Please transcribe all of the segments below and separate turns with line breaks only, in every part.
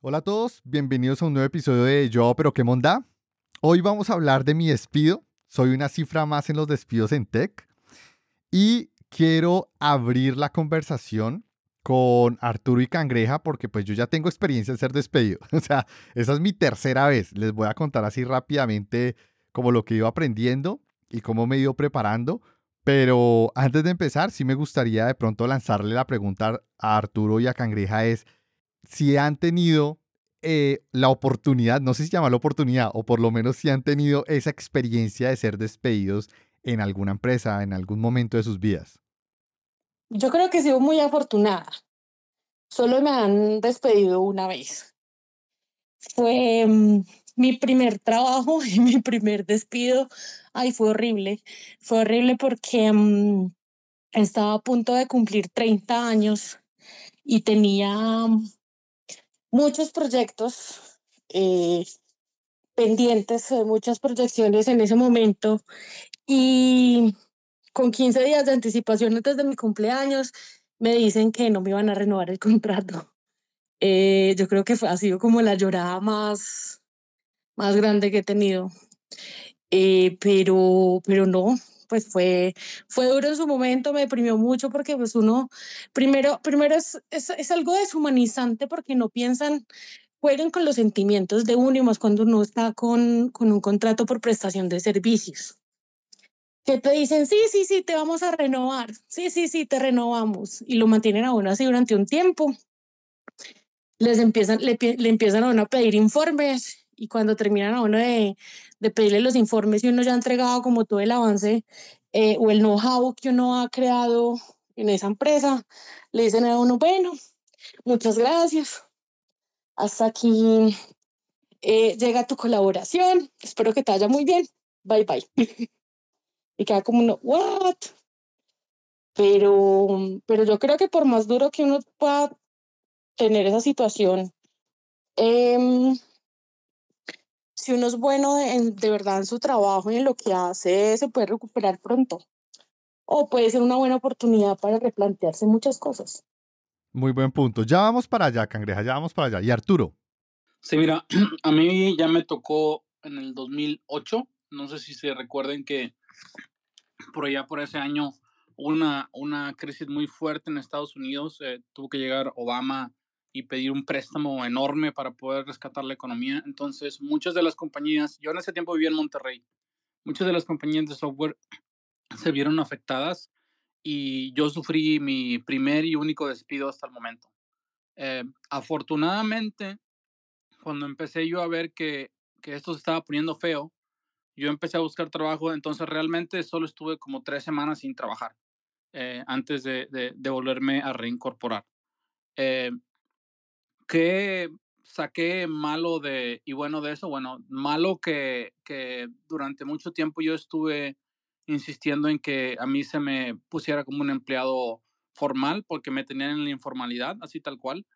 Hola a todos, bienvenidos a un nuevo episodio de Yo, pero qué monda. Hoy vamos a hablar de mi despido. Soy una cifra más en los despidos en tech y quiero abrir la conversación con Arturo y Cangreja porque pues yo ya tengo experiencia en ser despedido. O sea, esa es mi tercera vez. Les voy a contar así rápidamente como lo que iba aprendiendo y cómo me he ido preparando. Pero antes de empezar, sí me gustaría de pronto lanzarle la pregunta a Arturo y a Cangreja es si han tenido eh, la oportunidad, no sé si llama la oportunidad, o por lo menos si han tenido esa experiencia de ser despedidos en alguna empresa, en algún momento de sus vidas.
Yo creo que he sido muy afortunada. Solo me han despedido una vez. Fue mm, mi primer trabajo y mi primer despido. Ay, fue horrible. Fue horrible porque mm, estaba a punto de cumplir 30 años y tenía mm, muchos proyectos eh, pendientes, eh, muchas proyecciones en ese momento y con 15 días de anticipación antes de mi cumpleaños me dicen que no me iban a renovar el contrato. Eh, yo creo que ha sido como la llorada más, más grande que he tenido. pero, pero no, pues fue, fue duro en su momento, me deprimió mucho porque pues uno, primero, primero es, es, es algo deshumanizante porque no piensan, juegan con los sentimientos de uno y más cuando uno está con, con un contrato por prestación de servicios. Que te dicen, sí, sí, sí, te vamos a renovar, sí, sí, sí, te renovamos y lo mantienen a uno así durante un tiempo. Les empiezan, le, le empiezan a uno a pedir informes y cuando terminan a uno de, de pedirle los informes y uno ya ha entregado como todo el avance eh, o el know-how que uno ha creado en esa empresa, le dicen a uno, bueno, muchas gracias, hasta aquí eh, llega tu colaboración, espero que te vaya muy bien, bye bye. y queda como uno, what? Pero, pero yo creo que por más duro que uno pueda tener esa situación, eh, si uno es bueno de, de, verdad en su trabajo y en lo que hace, se puede recuperar pronto. O puede ser una buena oportunidad para replantearse muchas cosas.
Muy buen punto. Ya vamos para allá, Cangreja, ya vamos para allá. ¿Y Arturo?
Sí, mira, a mí ya me tocó en el 2008. No sé si se recuerden que por allá, por ese año, hubo una, una crisis muy fuerte en Estados Unidos. Eh, tuvo que llegar Obama y pedir un préstamo enorme para poder rescatar la economía. Entonces, muchas de las compañías, yo en ese tiempo vivía en Monterrey, muchas de las compañías de software se vieron afectadas y yo sufrí mi primer y único despido hasta el momento. Eh, afortunadamente, cuando empecé yo a ver que, que esto se estaba poniendo feo, yo empecé a buscar trabajo, entonces realmente solo estuve como tres semanas sin trabajar eh, antes de, de, de, volverme a reincorporar. Eh, ¿Qué saqué malo de y bueno de eso? Bueno, malo que, que durante mucho tiempo yo estuve insistiendo en que a mí se me pusiera como un empleado formal porque me tenían en la informalidad, así tal cual.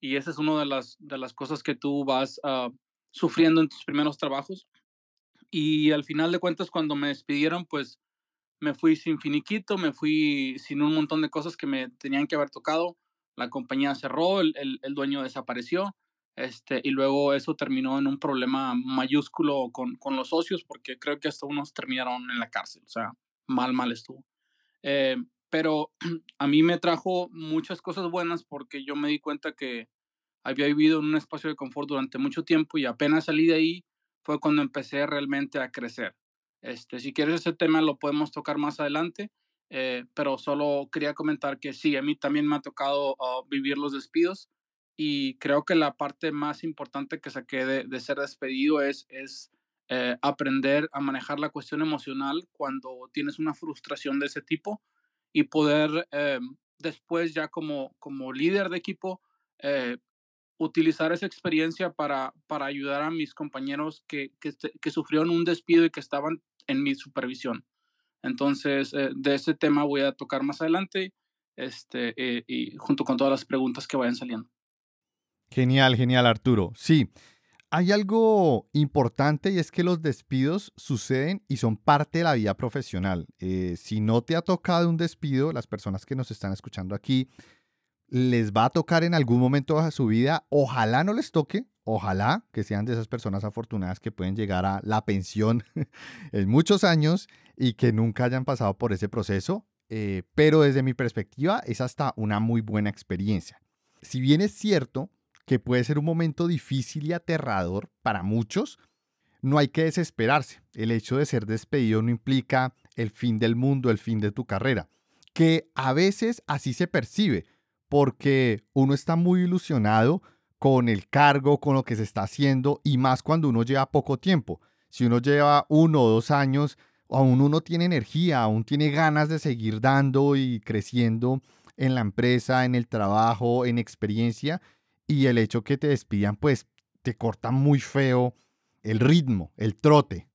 Y esa es una de las, de las cosas que tú vas uh, sufriendo en tus primeros trabajos. Y al final de cuentas, cuando me despidieron, pues me fui sin finiquito, me fui sin un montón de cosas que me tenían que haber tocado la compañía cerró, el, el, dueño desapareció, este, y luego eso terminó en un problema mayúsculo con, con, los socios, porque creo que hasta unos terminaron en la cárcel, o sea, mal, mal estuvo. Eh, pero a mí me trajo muchas cosas buenas porque yo me di cuenta que había vivido en un espacio de confort durante mucho tiempo y apenas salí de ahí fue cuando empecé realmente a crecer. Este, si quieres ese tema lo podemos tocar más adelante, eh, pero solo quería comentar que sí, a mí también me ha tocado uh, vivir los despidos y creo que la parte más importante que saqué de, de ser despedido es, es eh, aprender a manejar la cuestión emocional cuando tienes una frustración de ese tipo y poder eh, después ya como, como líder de equipo utilizar esa experiencia para, para ayudar a mis compañeros que, que, que sufrieron un despido y que estaban en mi supervisión. Entonces, eh, de ese tema voy a tocar más adelante este, eh, y junto con todas las preguntas que vayan saliendo.
Genial, genial, Arturo. Sí, hay algo importante y es que los despidos suceden y son parte de la vida profesional. Eh, si no te ha tocado un despido, las personas que nos están escuchando aquí, les va a tocar en algún momento de su vida. Ojalá no les toque, ojalá que sean de esas personas afortunadas que pueden llegar a la pensión en muchos años y que nunca hayan pasado por ese proceso. Eh, pero desde mi perspectiva es hasta una muy buena experiencia. Si bien es cierto que puede ser un momento difícil y aterrador para muchos, no hay que desesperarse. El hecho de ser despedido no implica el fin del mundo, el fin de tu carrera, que a veces así se percibe, porque uno está muy ilusionado con el cargo, con lo que se está haciendo, y más cuando uno lleva poco tiempo. Si uno lleva uno o dos años, aún uno tiene energía, aún tiene ganas de seguir dando y creciendo en la empresa, en el trabajo, en experiencia, y el hecho que te despidan, pues te corta muy feo el ritmo, el trote.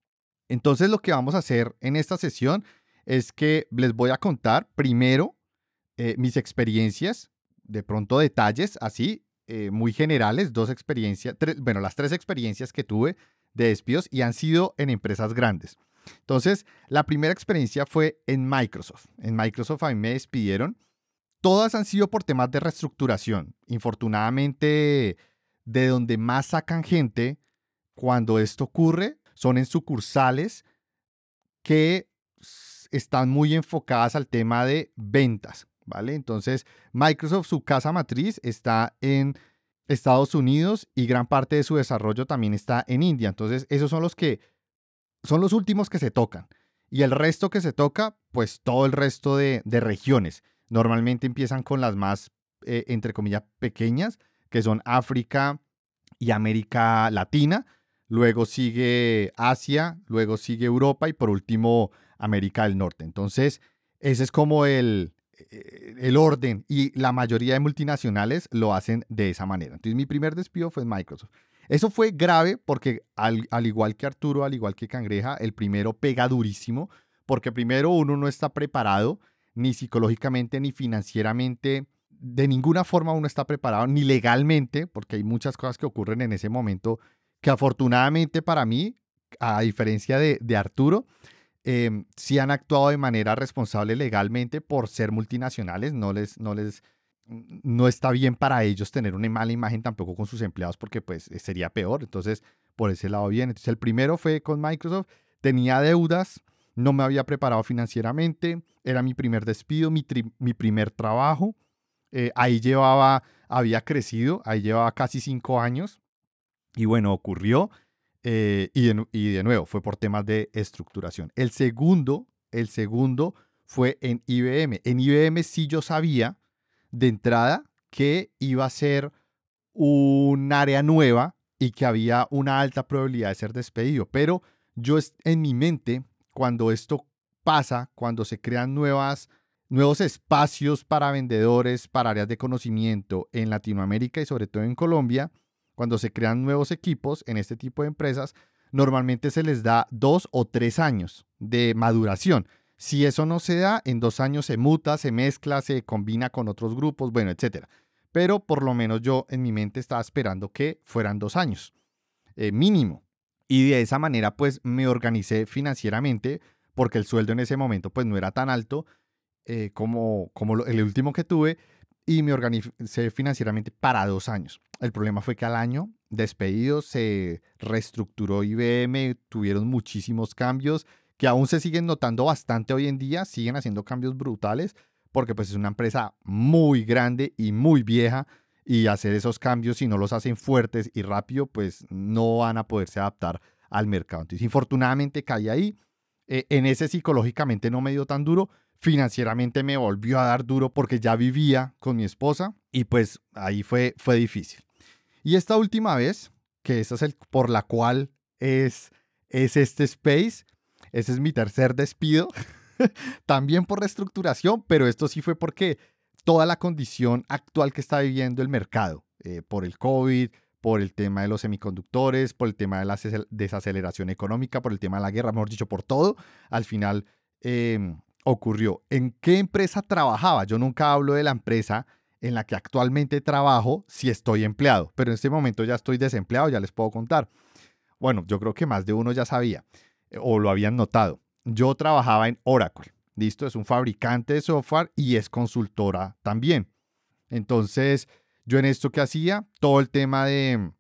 Entonces lo que vamos a hacer en esta sesión es que les voy a contar primero eh, mis experiencias, de pronto detalles así, eh, muy generales, dos experiencias, bueno, las tres experiencias que tuve de despidos y han sido en empresas grandes. Entonces, la primera experiencia fue en Microsoft. En Microsoft a mí me despidieron. Todas han sido por temas de reestructuración. Infortunadamente, de donde más sacan gente cuando esto ocurre son en sucursales que están muy enfocadas al tema de ventas, ¿vale? Entonces, Microsoft, su casa matriz, está en Estados Unidos y gran parte de su desarrollo también está en India. Entonces, esos son los que son los últimos que se tocan. Y el resto que se toca, pues todo el resto de, regiones. Normalmente empiezan con las más, eh, entre comillas, pequeñas, que son África y América Latina luego sigue Asia, luego sigue Europa y por último América del Norte. Entonces, ese es como el, el orden y la mayoría de multinacionales lo hacen de esa manera. Entonces, mi primer despido fue en Microsoft. Eso fue grave porque al, al igual que Arturo, al igual que Cangreja, el primero pega durísimo porque primero uno no está preparado ni psicológicamente ni financieramente de ninguna forma uno está preparado, ni legalmente, porque hay muchas cosas que ocurren en ese momento que afortunadamente para mí, a diferencia de, Arturo, eh, sí han actuado de manera responsable legalmente por ser multinacionales, no les, no les, no está bien para ellos tener una mala imagen tampoco con sus empleados porque pues sería peor, entonces por ese lado bien. Entonces el primero fue con Microsoft, tenía deudas, no me había preparado financieramente, era mi primer despido, mi, mi primer trabajo, eh, ahí llevaba, había crecido, ahí llevaba casi cinco años, y bueno, ocurrió eh, y, de, nuevo fue por temas de estructuración. El segundo, el segundo fue en IBM. En IBM sí yo sabía de entrada que iba a ser un área nueva y que había una alta probabilidad de ser despedido. Pero yo en mi mente, cuando esto pasa, cuando se crean nuevas, nuevos espacios para vendedores, para áreas de conocimiento en Latinoamérica y sobre todo en Colombia, cuando se crean nuevos equipos en este tipo de empresas, normalmente se les da dos o tres años de maduración. Si eso no se da, en dos años se muta, se mezcla, se combina con otros grupos, bueno, etc. Pero por lo menos yo en mi mente estaba esperando que fueran dos años, eh, mínimo. Y de esa manera pues me organicé financieramente porque el sueldo en ese momento pues no era tan alto eh, como, como el último que tuve y me organicé financieramente para dos años. El problema fue que al año despedido se reestructuró IBM, tuvieron muchísimos cambios que aún se siguen notando bastante hoy en día, siguen haciendo cambios brutales porque pues es una empresa muy grande y muy vieja y hacer esos cambios si no los hacen fuertes y rápido pues no van a poderse adaptar al mercado. Entonces infortunadamente caí ahí, eh, en ese psicológicamente no me dio tan duro, financieramente me volvió a dar duro porque ya vivía con mi esposa y pues ahí fue, fue difícil. Y esta última vez, que esa es el por la cual es, es este space, ese es mi tercer despido, también por reestructuración, pero esto sí fue porque toda la condición actual que está viviendo el mercado, eh, por el COVID, por el tema de los semiconductores, por el tema de la desaceleración económica, por el tema de la guerra, mejor dicho, por todo, al final em, ocurrió. ¿En qué empresa trabajaba? Yo nunca hablo de la empresa en la que actualmente trabajo si estoy empleado, pero en este momento ya estoy desempleado, ya les puedo contar. Bueno, yo creo que más de uno ya sabía eh, o lo habían notado. Yo trabajaba en Oracle. Listo, es un fabricante de software y es consultora también. Entonces, yo en esto que hacía, todo el tema de,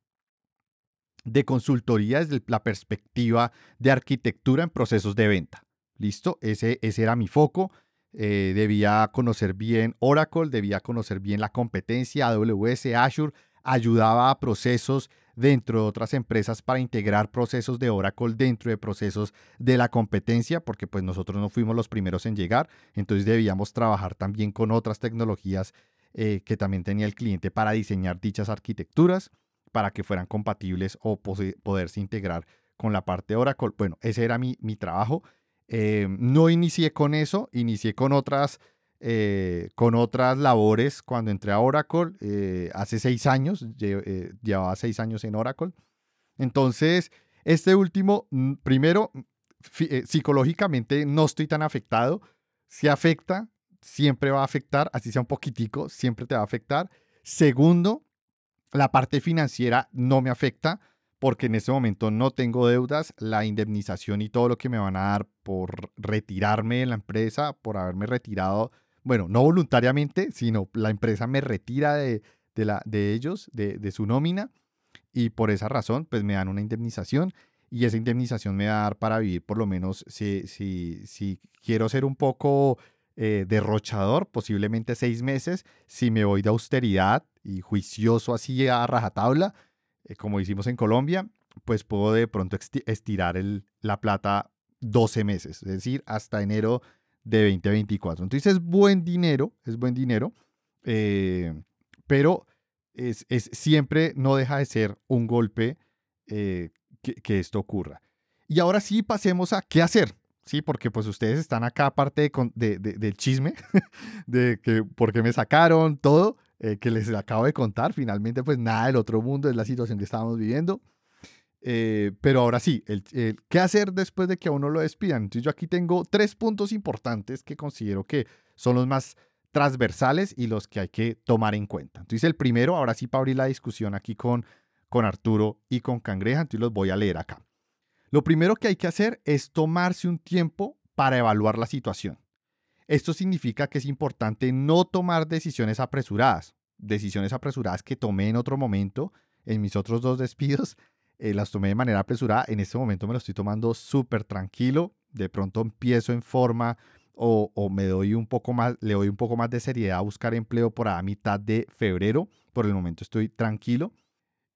de consultoría desde la perspectiva de arquitectura en procesos de venta. ¿Listo? Ese, ese era mi foco. Eh, debía conocer bien Oracle, debía conocer bien la competencia, AWS, Azure, ayudaba a procesos dentro de otras empresas para integrar procesos de Oracle dentro de procesos de la competencia, porque pues nosotros no fuimos los primeros en llegar, entonces debíamos trabajar también con otras tecnologías eh, que también tenía el cliente para diseñar dichas arquitecturas, para que fueran compatibles o poderse integrar con la parte de Oracle. Bueno, ese era mi, mi trabajo. Eh, no inicié con eso, inicié con otras, eh, con otras labores cuando entré a Oracle eh, hace seis años, llevaba seis años en Oracle. Entonces, este último, mm, primero, psicológicamente no estoy tan afectado. Si afecta, siempre va a afectar, así sea un poquitico, siempre te va a afectar. Segundo, la parte financiera no me afecta porque en este momento no tengo deudas, la indemnización y todo lo que me van a dar por retirarme de la empresa, por haberme retirado, bueno, no voluntariamente, sino la empresa me retira de, la, de ellos, de, su nómina, y por esa razón, pues me dan una indemnización, y esa indemnización me va a dar para vivir por lo menos, si, si, si quiero ser un poco eh, derrochador, posiblemente seis meses, si me voy de austeridad y juicioso así a rajatabla, eh, como hicimos en Colombia, pues puedo de pronto estirar la plata 12 meses, es decir, hasta enero de 2024. Entonces es buen dinero, es buen dinero, eh, pero es, siempre no deja de ser un golpe eh, que, esto ocurra. Y ahora sí pasemos a qué hacer, ¿sí? Porque pues ustedes están acá aparte de, de, del chisme, de que por qué me sacaron, todo. Eh, que les acabo de contar. Finalmente, pues nada del otro mundo es la situación que estábamos viviendo. Eh, pero ahora sí, el, ¿qué hacer después de que a uno lo despidan? Entonces yo aquí tengo tres puntos importantes que considero que son los más transversales y los que hay que tomar en cuenta. Entonces el primero, ahora sí para abrir la discusión aquí con, con Arturo y con Cangreja, entonces los voy a leer acá. Lo primero que hay que hacer es tomarse un tiempo para evaluar la situación. Esto significa que es importante no tomar decisiones apresuradas. Decisiones apresuradas que tomé en otro momento, en mis otros dos despidos, eh, las tomé de manera apresurada. En este momento me lo estoy tomando súper tranquilo. De pronto empiezo en forma o, me doy un poco más, le doy un poco más de seriedad a buscar empleo por a mitad de febrero. Por el momento estoy tranquilo.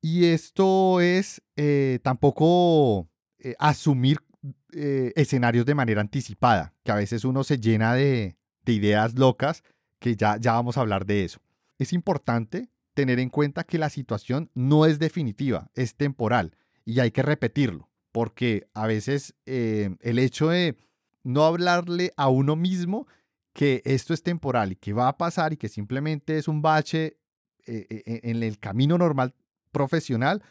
Y esto es eh, tampoco eh, asumir eh, escenarios de manera anticipada, que a veces uno se llena de, ideas locas, que ya, ya vamos a hablar de eso. Es importante tener en cuenta que la situación no es definitiva, es temporal y hay que repetirlo, porque a veces eh, el hecho de no hablarle a uno mismo que esto es temporal y que va a pasar y que simplemente es un bache eh, en el camino normal profesional,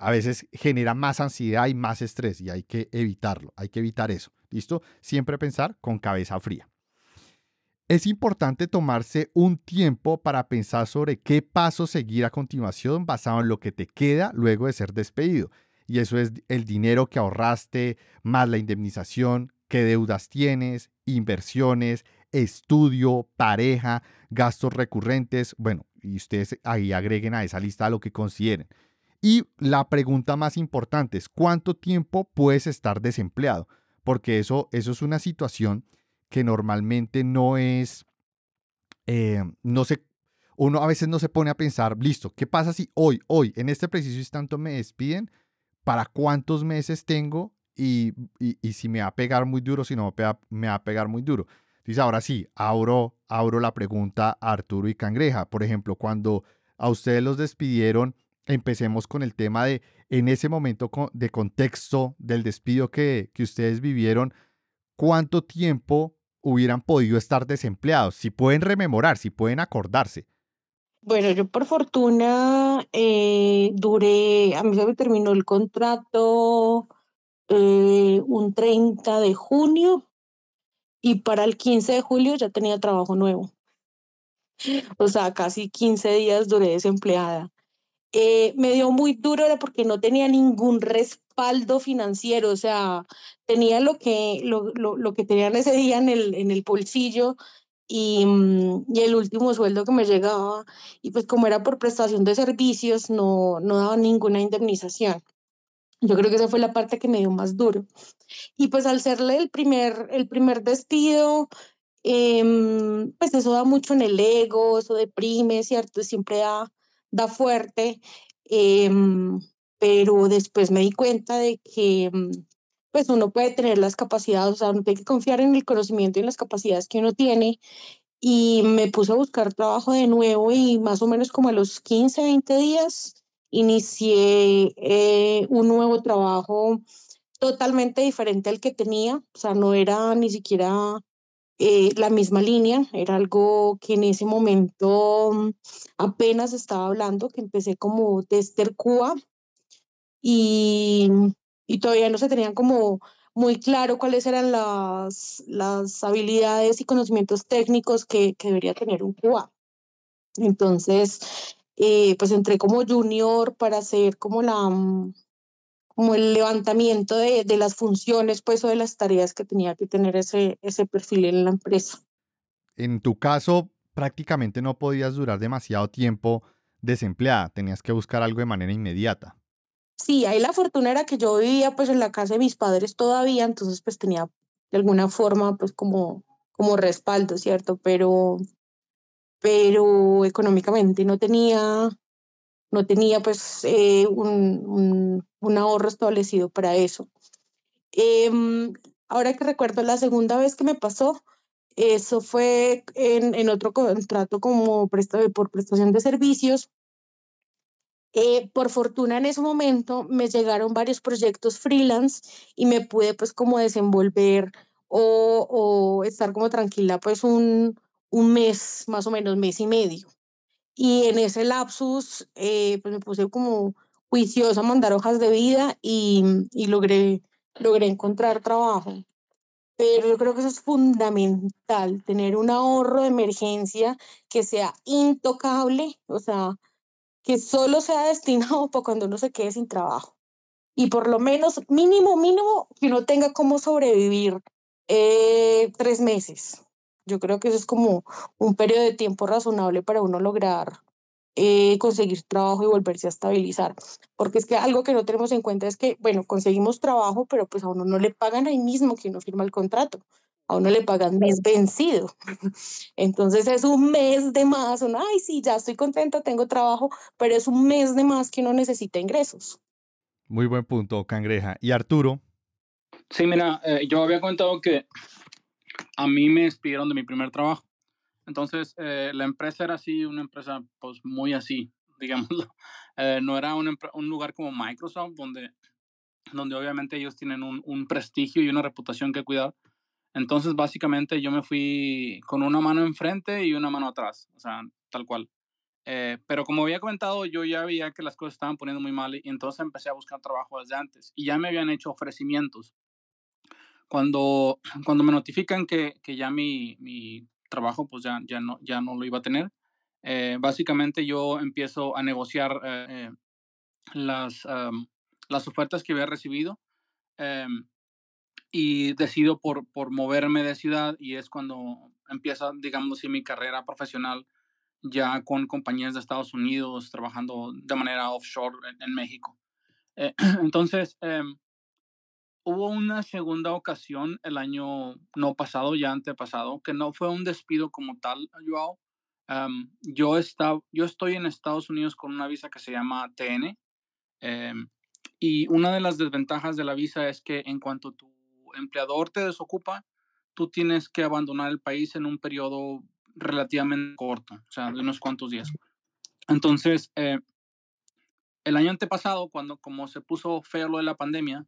a veces genera más ansiedad y más estrés y hay que evitarlo, hay que evitar eso. ¿Listo? Siempre pensar con cabeza fría. Es importante tomarse un tiempo para pensar sobre qué paso seguir a continuación basado en lo que te queda luego de ser despedido. Y eso es el dinero que ahorraste, más la indemnización, qué deudas tienes, inversiones, estudio, pareja, gastos recurrentes. Bueno, y ustedes ahí agreguen a esa lista lo que consideren. Y la pregunta más importante es, ¿cuánto tiempo puedes estar desempleado? Porque eso, eso es una situación que normalmente no es, eh, no se, uno a veces no se pone a pensar, listo, ¿qué pasa si hoy, hoy, en este preciso instante me despiden? ¿Para cuántos meses tengo? Y, y, si me va a pegar muy duro, si no me va a pegar muy duro. Entonces, ahora sí, abro, abro la pregunta a Arturo y Cangreja. Por ejemplo, cuando a ustedes los despidieron, empecemos con el tema de, en ese momento de contexto del despido que, que ustedes vivieron, ¿cuánto tiempo hubieran podido estar desempleados? Si pueden rememorar, si pueden acordarse.
Bueno, yo por fortuna eh, duré, a mí se me terminó el contrato eh, un 30 de junio y para el 15 de julio ya tenía trabajo nuevo. O sea, casi 15 días duré desempleada. Eh, me dio muy duro porque no tenía ningún respaldo financiero, o sea, tenía lo que, lo, lo, lo que tenían ese día en el, en el bolsillo y, mm, y, el último sueldo que me llegaba, y pues como era por prestación de servicios, no, no daba ninguna indemnización. Yo creo que esa fue la parte que me dio más duro. Y pues al serle el primer, el primer despido, eh, pues eso da mucho en el ego, eso deprime, ¿cierto? Siempre da, da fuerte. Eh, pero después me di cuenta de que mm, pues uno puede tener las capacidades, o sea, uno tiene que confiar en el conocimiento y en las capacidades que uno tiene. Y me puse a buscar trabajo de nuevo y más o menos como a los 15, 20 días inicié eh, un nuevo trabajo totalmente diferente al que tenía, o sea, no era ni siquiera eh, la misma línea, era algo que en ese momento mm, apenas estaba hablando, que empecé como tester Cuba y, y todavía no se tenían como muy claro cuáles eran las, las habilidades y conocimientos técnicos que, que debería tener un Cuba. Entonces, eh, pues entré como junior para hacer como la mm, como el levantamiento de, de, las funciones pues o de las tareas que tenía que tener ese, ese perfil en la empresa.
En tu caso, prácticamente no podías durar demasiado tiempo desempleada, tenías que buscar algo de manera inmediata.
Sí, ahí la fortuna era que yo vivía pues en la casa de mis padres todavía, entonces pues tenía de alguna forma pues como, como respaldo, ¿cierto? Pero, pero económicamente no tenía, no tenía pues eh, un, un, ahorro establecido para eso. Eh, ahora que recuerdo la segunda vez que me pasó, eso fue en, en otro contrato como por prestación de servicios. Eh, por fortuna en ese momento me llegaron varios proyectos freelance y me pude pues como desenvolver o, o estar como tranquila pues un, un mes, más o menos, mes y medio. Y en ese lapsus, eh, pues me puse como juiciosa a mandar hojas de vida y, logré, logré encontrar trabajo. Pero yo creo que eso es fundamental, tener un ahorro de emergencia que sea intocable, o sea, que solo sea destinado para cuando uno se quede sin trabajo. Y por lo menos, mínimo, mínimo, que uno tenga cómo sobrevivir eh, tres meses. Yo creo que eso es como un periodo de tiempo razonable para uno lograr eh, conseguir trabajo y volverse a estabilizar. Porque es que algo que no tenemos en cuenta es que, bueno, conseguimos trabajo, pero pues a uno no le pagan ahí mismo que uno firma el contrato. A uno le pagan mes vencido. Entonces es un mes de más. Uno, ay, sí, ya estoy contenta, tengo trabajo, pero es un mes de más que uno necesita ingresos.
Muy buen punto, Cangreja. ¿Y Arturo?
Sí, mira, eh, yo había contado que a mí me despidieron de mi primer trabajo. Entonces, eh, la empresa era así, una empresa pues muy así, digámoslo. Eh, no era un, lugar como Microsoft, donde, donde obviamente ellos tienen un, un, prestigio y una reputación que cuidar. Entonces, básicamente yo me fui con una mano enfrente y una mano atrás, o sea, tal cual. Eh, pero como había comentado, yo ya veía que las cosas estaban poniendo muy mal y entonces empecé a buscar trabajo desde antes y ya me habían hecho ofrecimientos cuando, cuando me notifican que, que ya mi, mi, trabajo pues ya, ya, no, ya no lo iba a tener, eh, básicamente yo empiezo a negociar eh, eh las, um, las ofertas que había recibido eh, y decido por, por moverme de ciudad y es cuando empieza, digamos así, mi carrera profesional ya con compañías de Estados Unidos, trabajando de manera offshore en, en México. entonces, em, hubo una segunda ocasión el año no pasado, ya antepasado, que no fue un despido como tal, Joao. Um, yo, está, yo estoy en Estados Unidos con una visa que se llama TN. Um, y una de las desventajas de la visa es que en cuanto tu empleador te desocupa, tú tienes que abandonar el país en un periodo relativamente corto, o sea, de unos cuantos días. Entonces, eh, el año antepasado, cuando como se puso feo lo de la pandemia,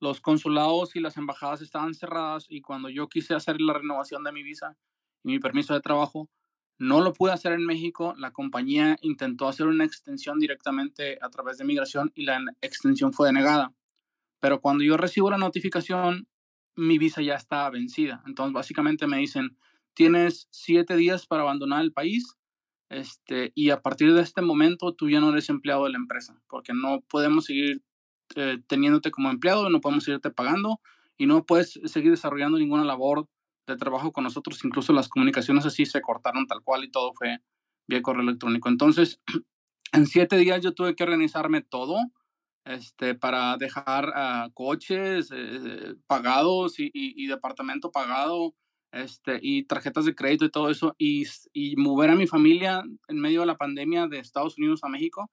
los consulados y las embajadas estaban cerradas y cuando yo quise hacer la renovación de mi visa y mi permiso de trabajo, no lo pude hacer en México. La compañía intentó hacer una extensión directamente a través de migración y la extensión fue denegada. Pero cuando yo recibo la notificación, mi visa ya está vencida. Entonces, básicamente me dicen, tienes siete días para abandonar el país este, y a partir de este momento tú ya no eres empleado de la empresa, porque no podemos seguir eh, teniéndote como empleado, no podemos seguirte pagando y no puedes seguir desarrollando ninguna labor de trabajo con nosotros, incluso las comunicaciones así se cortaron tal cual y todo fue vía correo electrónico. Entonces, en siete días yo tuve que organizarme todo este, para dejar uh, coches eh, pagados y, y, y, departamento pagado este, y tarjetas de crédito y todo eso y, y mover a mi familia en medio de la pandemia de Estados Unidos a México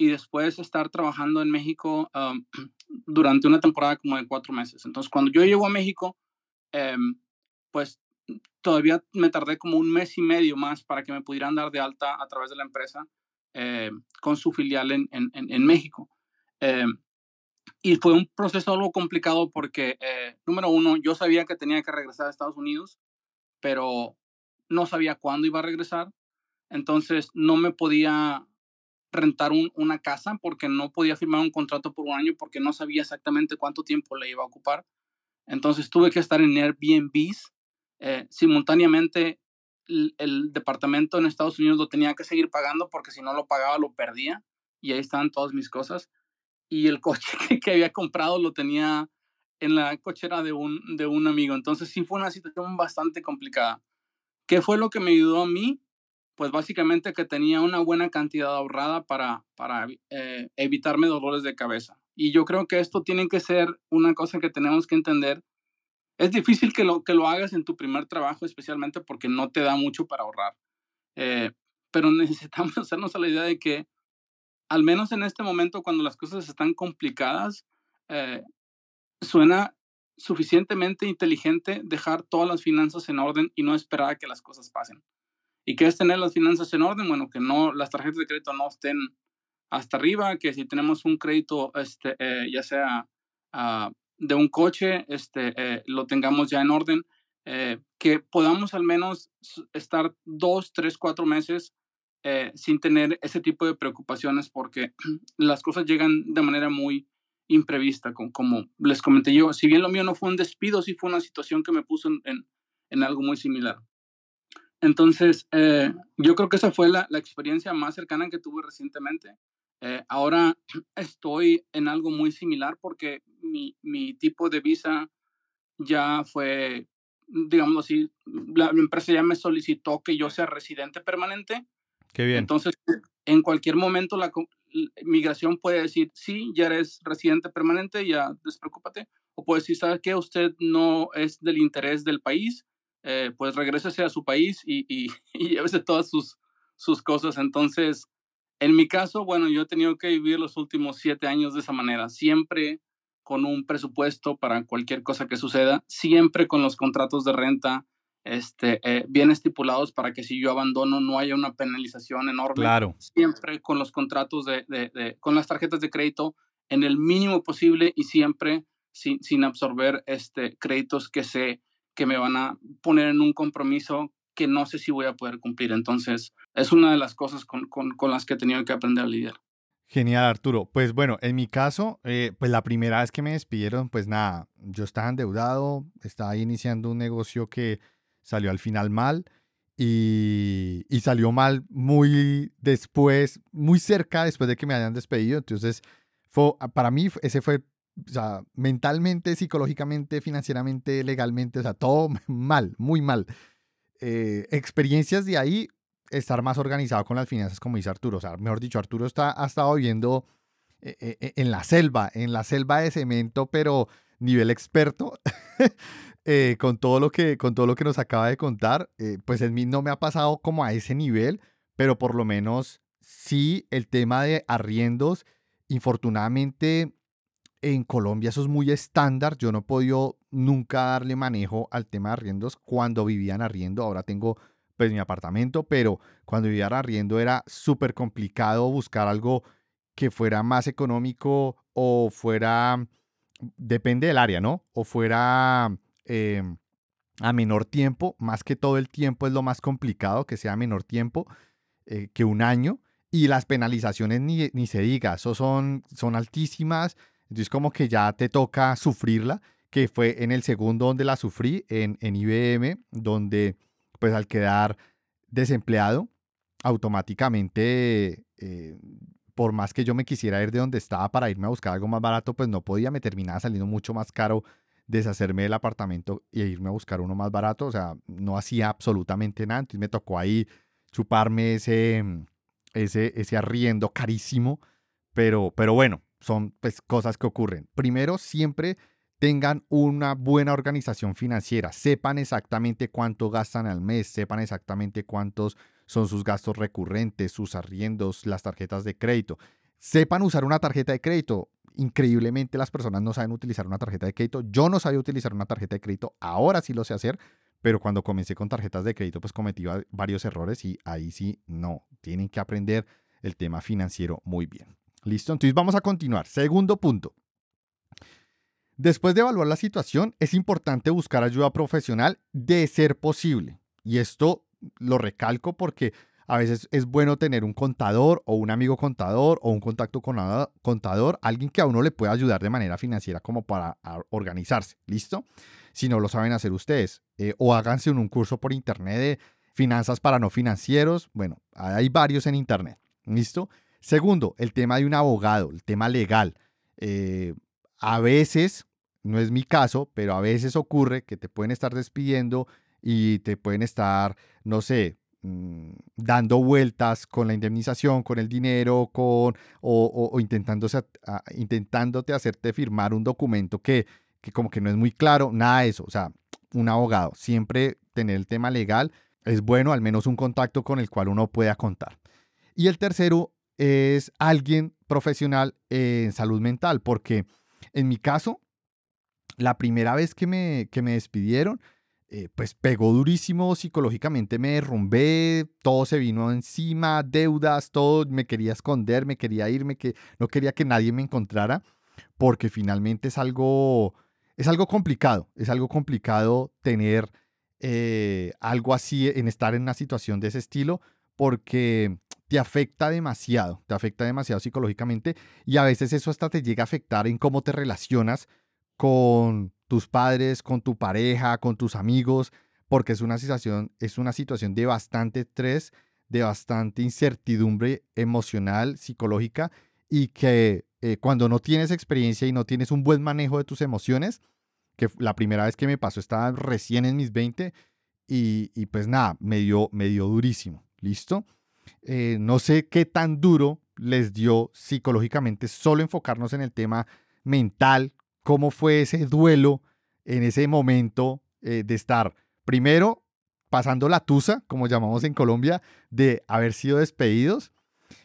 y después estar trabajando en México durante una temporada como de cuatro meses. Entonces, cuando yo llego a México, eh, pues todavía me tardé como un mes y medio más para que me pudieran dar de alta a través de la empresa eh, con su filial en, en, en México. Eh, y fue un proceso algo complicado porque, eh, número uno, yo sabía que tenía que regresar a Estados Unidos, pero no sabía cuándo iba a regresar. Entonces, no me podía rentar un, una casa porque no podía firmar un contrato por un año porque no sabía exactamente cuánto tiempo le iba a ocupar. Entonces tuve que estar en Airbnb. Eh, simultáneamente, el, el, departamento en Estados Unidos lo tenía que seguir pagando porque si no lo pagaba lo perdía y ahí estaban todas mis cosas. Y el coche que, que había comprado lo tenía en la cochera de un, de un amigo. Entonces sí fue una situación bastante complicada. ¿Qué fue lo que me ayudó a mí? Pues básicamente que tenía una buena cantidad ahorrada para, para eh, evitarme dolores de cabeza. Y yo creo que esto tiene que ser una cosa que tenemos que entender. Es difícil que lo, que lo hagas en tu primer trabajo, especialmente porque no te da mucho para ahorrar. Eh, pero necesitamos hacernos a la idea de que, al menos en este momento, cuando las cosas están complicadas, eh, suena suficientemente inteligente dejar todas las finanzas en orden y no esperar a que las cosas pasen. ¿Y qué es tener las finanzas en orden? Bueno, que no las tarjetas de crédito no estén hasta arriba, que si tenemos un crédito, este, eh, ya sea uh, de un coche, este, eh, lo tengamos ya en orden, eh, que podamos al menos estar dos, tres, cuatro meses eh, sin tener ese tipo de preocupaciones, porque las cosas llegan de manera muy imprevista, como, como, les comenté yo. Si bien lo mío no fue un despido, sí fue una situación que me puso en, en, en algo muy similar. Entonces, eh, yo creo que esa fue la, la, experiencia más cercana que tuve recientemente. Eh, ahora estoy en algo muy similar porque mi, mi, tipo de visa ya fue, digamos así, la, la, empresa ya me solicitó que yo sea residente permanente.
Qué bien.
Entonces, en cualquier momento la, la migración puede decir, sí, ya eres residente permanente, ya despreocúpate. O puede decir, ¿sabes qué? Usted no es del interés del país eh, pues regrésese a su país y, y, y llévese todas sus, sus cosas. Entonces, en mi caso, bueno, yo he tenido que vivir los últimos siete años de esa manera, siempre con un presupuesto para cualquier cosa que suceda, siempre con los contratos de renta este, eh, bien estipulados para que si yo abandono no haya una penalización enorme.
Claro.
Siempre con los contratos de, de, de con las tarjetas de crédito en el mínimo posible y siempre sin, sin absorber este, créditos que se que me van a poner en un compromiso que no sé si voy a poder cumplir. Entonces, es una de las cosas con, con, con las que he tenido que aprender a lidiar.
Genial, Arturo. Pues bueno, en mi caso, eh, pues la primera vez que me despidieron, pues nada, yo estaba endeudado, estaba iniciando un negocio que salió al final mal y, y, salió mal muy después, muy cerca después de que me hayan despedido. Entonces, fue, para mí ese fue mentalmente, psicológicamente, financieramente, legalmente, o sea, todo mal, muy mal. Eh, experiencias de ahí, estar más organizado con las finanzas, como dice Arturo. O sea, mejor dicho, Arturo está, ha estado viviendo eh, eh, en la selva, en la selva de cemento, pero nivel experto. con, todo lo que, con todo lo que nos acaba de contar, pues en mí no me ha pasado como a ese nivel, pero por lo menos sí el tema de arriendos, infortunadamente en Colombia eso es muy estándar. Yo no he podido nunca darle manejo al tema de arriendos cuando vivían arriendo. Ahora tengo pues mi apartamento, pero cuando vivía arriendo era súper complicado buscar algo que fuera más económico o fuera, depende del área, ¿no? O fuera eh, a menor tiempo, más que todo el tiempo es lo más complicado, que sea a menor tiempo eh, que un año. Y las penalizaciones ni, ni se diga, eso son, son altísimas entonces como que ya te toca sufrirla, que fue en el segundo donde la sufrí, en, en IBM, donde pues al quedar desempleado, automáticamente, eh, por más que yo me quisiera ir de donde estaba para irme a buscar algo más barato, pues no podía, me terminaba saliendo mucho más caro deshacerme del apartamento e irme a buscar uno más barato. O sea, no hacía absolutamente nada. Entonces me tocó ahí chuparme ese, ese, ese arriendo carísimo. Pero, pero bueno, son pues cosas que ocurren. Primero, siempre tengan una buena organización financiera, sepan exactamente cuánto gastan al mes, sepan exactamente cuántos son sus gastos recurrentes, sus arriendos, las tarjetas de crédito. Sepan usar una tarjeta de crédito. Increíblemente las personas no saben utilizar una tarjeta de crédito. Yo no sabía utilizar una tarjeta de crédito, ahora sí lo sé hacer, pero cuando comencé con tarjetas de crédito pues cometí varios errores y ahí sí no, tienen que aprender el tema financiero muy bien. ¿Listo? Entonces vamos a continuar. Segundo punto. Después de evaluar la situación, es importante buscar ayuda profesional de ser posible. Y esto lo recalco porque a veces es bueno tener un contador o un amigo contador o un contacto con contador, alguien que a uno le pueda ayudar de manera financiera como para organizarse. ¿Listo? Si no lo saben hacer ustedes. Eh, o háganse un curso por internet de finanzas para no financieros. Bueno, hay varios en internet. ¿Listo? Segundo, el tema de un abogado, el tema legal. Eh, a veces no es mi caso, pero a veces ocurre que te pueden estar despidiendo y te pueden estar, no sé, mm, dando vueltas con la indemnización, con el dinero, con, o, intentándose, intentándote hacerte firmar un documento que, que como que no es muy claro, nada de eso. O sea, un abogado, siempre tener el tema legal es bueno, al menos un contacto con el cual uno pueda contar. Y el tercero es alguien profesional en salud mental, porque en mi caso, la primera vez que me, que me despidieron, eh, pues pegó durísimo psicológicamente, me derrumbé, todo se vino encima, deudas, todo, me quería esconder, me quería irme, que no quería que nadie me encontrara, porque finalmente es algo, es algo complicado, es algo complicado tener eh, algo así, en estar en una situación de ese estilo, porque te afecta demasiado, te afecta demasiado psicológicamente y a veces eso hasta te llega a afectar en cómo te relacionas con tus padres, con tu pareja, con tus amigos, porque es una situación, es una situación de bastante estrés, de bastante incertidumbre emocional, psicológica, y que eh, cuando no tienes experiencia y no tienes un buen manejo de tus emociones, que la primera vez que me pasó estaba recién en mis 20 y, pues nada, me dio, me dio durísimo, ¿listo? Eh, no sé qué tan duro les dio psicológicamente solo enfocarnos en el tema mental, cómo fue ese duelo en ese momento eh, de estar primero pasando la tusa, como llamamos en Colombia, de haber sido despedidos.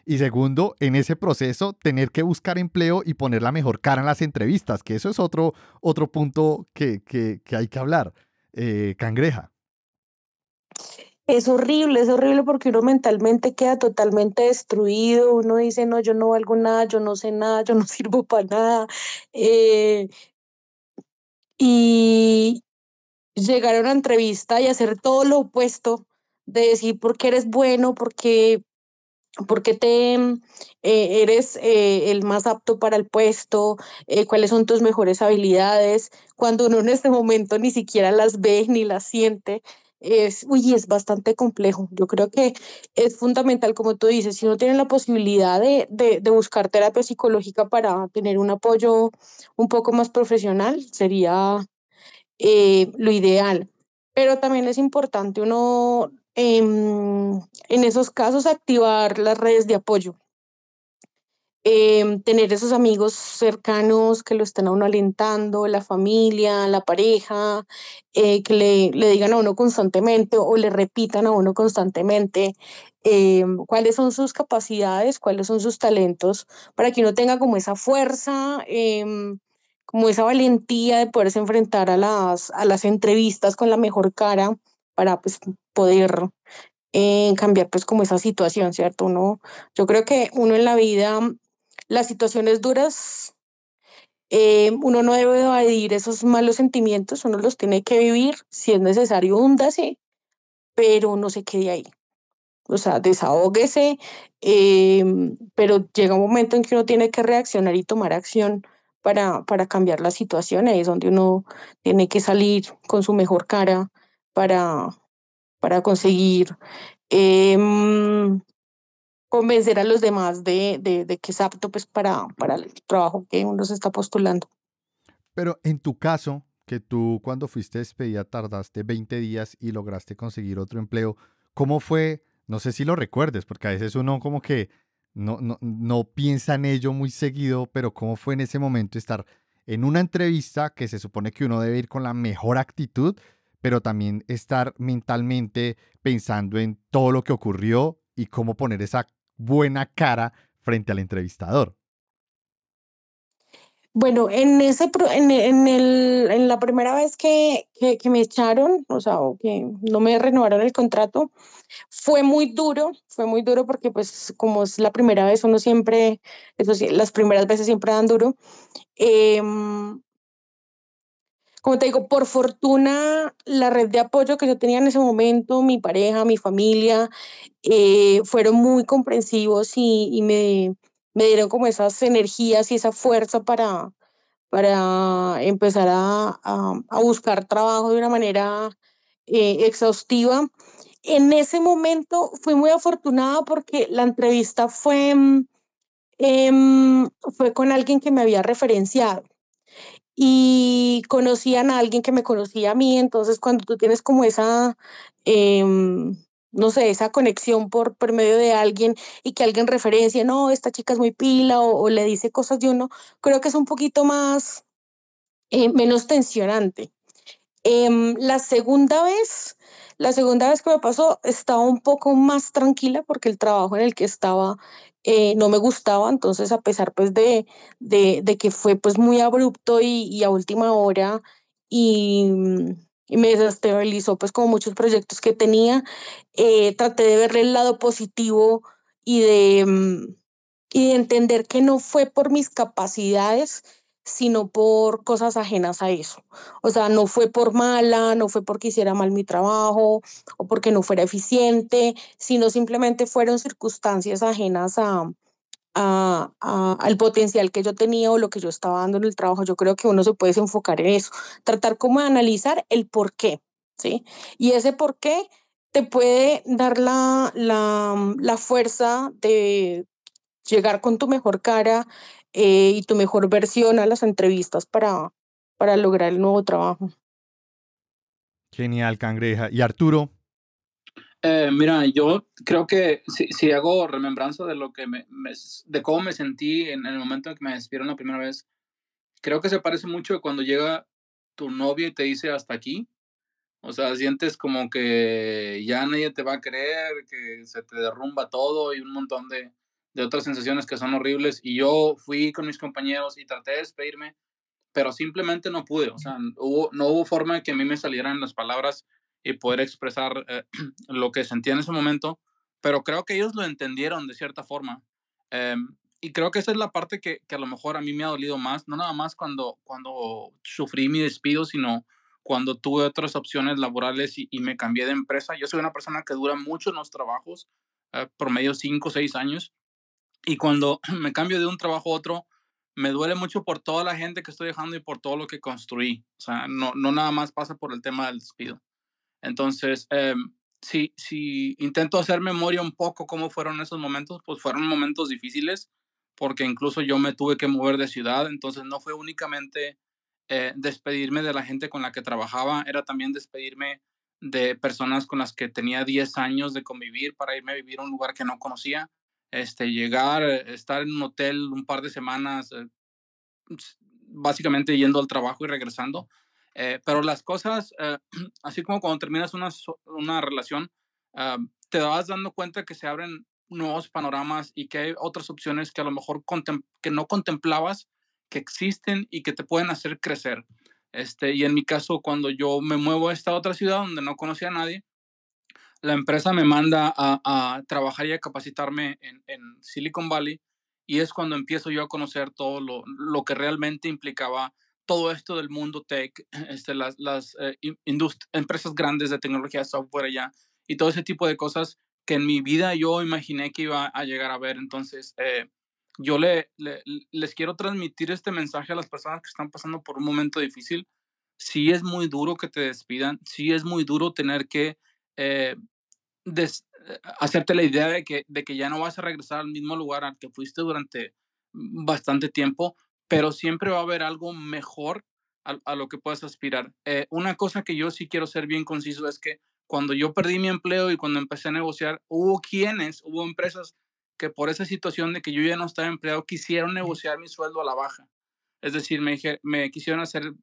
Y segundo, en ese proceso, tener que buscar empleo y poner la mejor cara en las entrevistas, que eso es otro, otro punto que, hay que hablar. Eh, cangreja.
Es horrible, es horrible porque uno mentalmente queda totalmente destruido, uno dice, no, yo no valgo nada, yo no sé nada, yo no sirvo para nada. Eh, y llegar a una entrevista y hacer todo lo opuesto, de decir por qué eres bueno, porque porque te eh, eres eh, el más apto para el puesto, cuáles son tus mejores habilidades, cuando uno en este momento ni siquiera las ve ni las siente es, uy, es bastante complejo. Yo creo que es fundamental, como tú dices, si uno tiene la posibilidad de, de, de, buscar terapia psicológica para tener un apoyo un poco más profesional, sería eh, lo ideal. Pero también es importante uno em, en esos casos activar las redes de apoyo. Em, tener esos amigos cercanos que lo estén a uno alentando, la familia, la pareja, eh, que le, digan a uno constantemente o le repitan a uno constantemente em, cuáles son sus capacidades, cuáles son sus talentos, para que uno tenga como esa fuerza, em, como esa valentía de poderse enfrentar a las, a las entrevistas con la mejor cara para pues, poder eh, cambiar pues como esa situación, ¿cierto? Uno, yo creo que uno en la vida las situaciones duras, eh, uno no debe evadir esos malos sentimientos, uno los tiene que vivir, si es necesario, húndase, pero no se quede ahí. O sea, desahóguese, em, pero llega un momento en que uno tiene que reaccionar y tomar acción para, para cambiar la situación. Ahí es donde uno tiene que salir con su mejor cara para, para conseguir eh, convencer a los demás de, de, que es apto pues, para, para el trabajo que uno se está postulando.
Pero en tu caso, que tú cuando fuiste despedida tardaste 20 días y lograste conseguir otro empleo. ¿Cómo fue? No sé si lo recuerdes, porque a veces uno como que no, no, no piensa en ello muy seguido, pero ¿cómo fue en ese momento estar en una entrevista que se supone que uno debe ir con la mejor actitud, pero también estar mentalmente pensando en todo lo que ocurrió y cómo poner esa buena cara frente al entrevistador?
Bueno, en ese en, en, el, en la primera vez que, que, me echaron, o sea, o que no me renovaron el contrato, fue muy duro, fue muy duro porque pues como es la primera vez, uno siempre, las primeras veces siempre dan duro. Eh, como te digo, por fortuna, la red de apoyo que yo tenía en ese momento, mi pareja, mi familia, eh, fueron muy comprensivos y, me, dieron como esas energías y esa fuerza para, para empezar a, a, buscar trabajo de una manera eh, exhaustiva. En ese momento fui muy afortunada porque la entrevista fue, eh, fue con alguien que me había referenciado y conocían a alguien que me conocía a mí, entonces cuando tú tienes como esa... Eh, no sé, esa conexión por, por medio de alguien y que alguien referencia, no, esta chica es muy pila o, le dice cosas de uno, creo que es un poquito más, eh, menos tensionante. Eh, la segunda vez, la segunda vez que me pasó, estaba un poco más tranquila porque el trabajo en el que estaba eh, no me gustaba, entonces a pesar pues de, de, de que fue pues muy abrupto y, a última hora y y me desestabilizó pues como muchos proyectos que tenía. Eh, traté de verle el lado positivo y de, mm, y de entender que no fue por mis capacidades, sino por cosas ajenas a eso. O sea, no fue por mala, no fue porque hiciera mal mi trabajo o porque no fuera eficiente, sino simplemente fueron circunstancias ajenas a, a, a, al potencial que yo tenía o lo que yo estaba dando en el trabajo. Yo creo que uno se puede enfocar en eso, tratar como de analizar el por qué, ¿sí? Y ese por qué te puede dar la, la, la fuerza de llegar con tu mejor cara eh, y tu mejor versión a las entrevistas para, para lograr el nuevo trabajo.
Genial, cangreja. ¿Y Arturo?
Eh, mira, yo creo que si, si, hago remembranza de lo que me, me, de cómo me sentí en, en, el momento en que me despidieron la primera vez, creo que se parece mucho cuando llega tu novia y te dice hasta aquí. O sea, sientes como que ya nadie te va a creer, que se te derrumba todo y un montón de, de otras sensaciones que son horribles. Y yo fui con mis compañeros y traté de despedirme, pero simplemente no pude. O sea, hubo, no hubo forma de que a mí me salieran las palabras y poder expresar eh, lo que sentía en ese momento, pero creo que ellos lo entendieron de cierta forma. Eh, y creo que esa es la parte que, que, a lo mejor a mí me ha dolido más, no nada más cuando, cuando sufrí mi despido, sino cuando tuve otras opciones laborales y, y me cambié de empresa. Yo soy una persona que dura mucho en los trabajos, eh, promedio 5 o 6 años, y cuando me cambio de un trabajo a otro, me duele mucho por toda la gente que estoy dejando y por todo lo que construí. O sea, no, no nada más pasa por el tema del despido. Entonces, eh, si, si intento hacer memoria un poco cómo fueron esos momentos, pues fueron momentos difíciles, porque incluso yo me tuve que mover de ciudad, entonces no fue únicamente eh, despedirme de la gente con la que trabajaba, era también despedirme de personas con las que tenía 10 años de convivir para irme a vivir a un lugar que no conocía, este, llegar, estar en un hotel un par de semanas, eh, básicamente yendo al trabajo y regresando. Eh, pero las cosas, eh, así como cuando terminas una, una relación, uh, te vas dando cuenta que se abren nuevos panoramas y que hay otras opciones que a lo mejor que no contemplabas, que existen y que te pueden hacer crecer. Este, y en mi caso, cuando yo me muevo a esta otra ciudad donde no conocía a nadie, la empresa me manda a, trabajar y a capacitarme en, Silicon Valley y es cuando empiezo yo a conocer todo lo, que realmente implicaba todo esto del mundo tech, este, las, las eh, empresas grandes de tecnología, software allá y todo ese tipo de cosas que en mi vida yo imaginé que iba a llegar a ver. Entonces, eh, yo le, le, les quiero transmitir este mensaje a las personas que están pasando por un momento difícil. Sí es muy duro que te despidan, sí es muy duro tener que eh, des, eh, hacerte la idea de que, de que ya no vas a regresar al mismo lugar al que fuiste durante bastante tiempo, pero siempre va a haber algo mejor a, lo que puedes aspirar. Eh, una cosa que yo sí quiero ser bien conciso es que cuando yo perdí mi empleo y cuando empecé a negociar, hubo quienes, hubo empresas que por esa situación de que yo ya no estaba empleado, quisieron negociar mi sueldo a la baja. Es decir, me, me quisieron hacer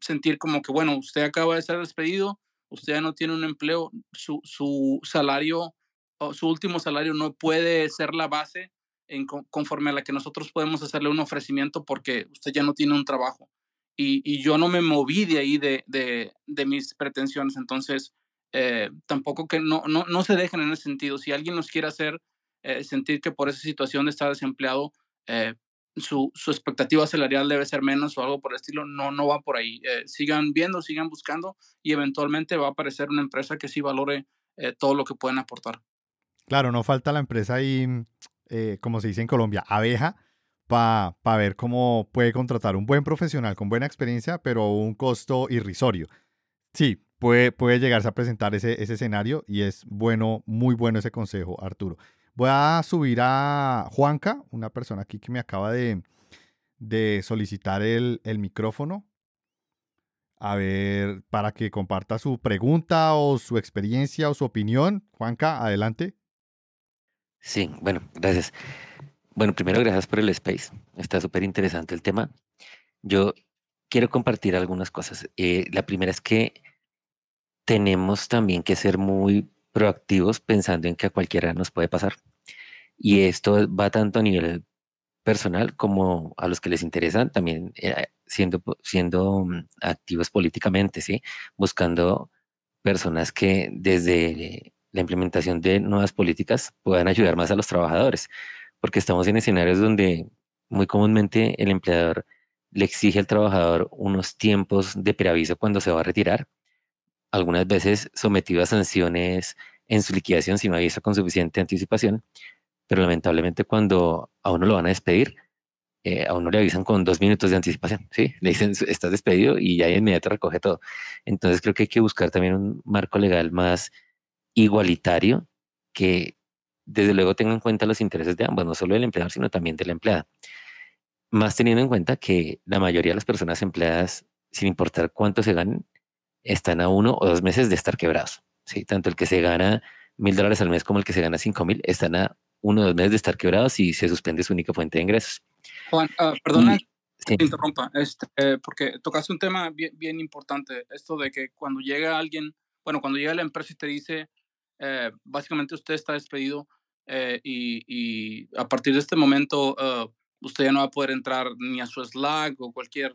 sentir como que, bueno, usted acaba de ser despedido, usted ya no tiene un empleo, su, su salario su último salario no puede ser la base en, conforme a la que nosotros podemos hacerle un ofrecimiento porque usted ya no tiene un trabajo. Y, y yo no me moví de ahí de, de, de mis pretensiones. Entonces, eh, tampoco que no, no, no, se dejen en ese sentido. Si alguien nos quiere hacer eh, sentir que por esa situación estar desempleado, eh, su, su, expectativa salarial debe ser menos o algo por el estilo, no, no va por ahí. sigan viendo, sigan buscando y eventualmente va a aparecer una empresa que sí valore todo lo que pueden aportar.
Claro, no falta la empresa ahí, como se dice en Colombia, abeja, para pa ver cómo puede contratar un buen profesional con buena experiencia, pero un costo irrisorio. Sí, puede, puede llegarse a presentar ese, ese escenario y es bueno, muy bueno ese consejo, Arturo. Voy a subir a Juanca, una persona aquí que me acaba de, de solicitar el, el micrófono. A ver, para que comparta su pregunta o su experiencia o su opinión. Juanca, adelante.
Sí, bueno, gracias. Bueno, primero gracias por el space. Está súper interesante el tema. Yo quiero compartir algunas cosas. Eh, la primera es que tenemos también que ser muy proactivos pensando en que a cualquiera nos puede pasar. Y esto va tanto a nivel personal como a los que les interesan, también eh, siendo, siendo mm, activos políticamente, ¿sí? Buscando personas que desde la implementación de nuevas políticas puedan ayudar más a los trabajadores, porque estamos en escenarios donde muy comúnmente el empleador le exige al trabajador unos tiempos de preaviso cuando se va a retirar algunas veces sometido a sanciones en su liquidación si no aviso con suficiente anticipación, pero lamentablemente cuando a uno lo van a despedir, eh, a uno le avisan con dos minutos de anticipación, ¿sí? Le dicen, estás despedido y ya inmediato recoge todo. Entonces creo que hay que buscar también un marco legal más igualitario que desde luego tenga en cuenta los intereses de ambos, no solo del empleador, sino también de la empleada. Más teniendo en cuenta que la mayoría de las personas empleadas, sin importar cuánto se ganen, están a uno o dos meses de estar quebrados. ¿sí? Tanto el que se gana mil dólares al mes como el que se gana cinco mil están a uno o dos meses de estar quebrados y se suspende su única fuente de ingresos.
Juan, uh, perdona que te interrumpa, este, eh, porque tocaste un tema bien, bien, importante, esto de que cuando llega alguien, bueno, cuando llega la empresa y te dice, eh, básicamente usted está despedido eh, y, y, a partir de este momento usted ya no va a poder entrar ni a su Slack o cualquier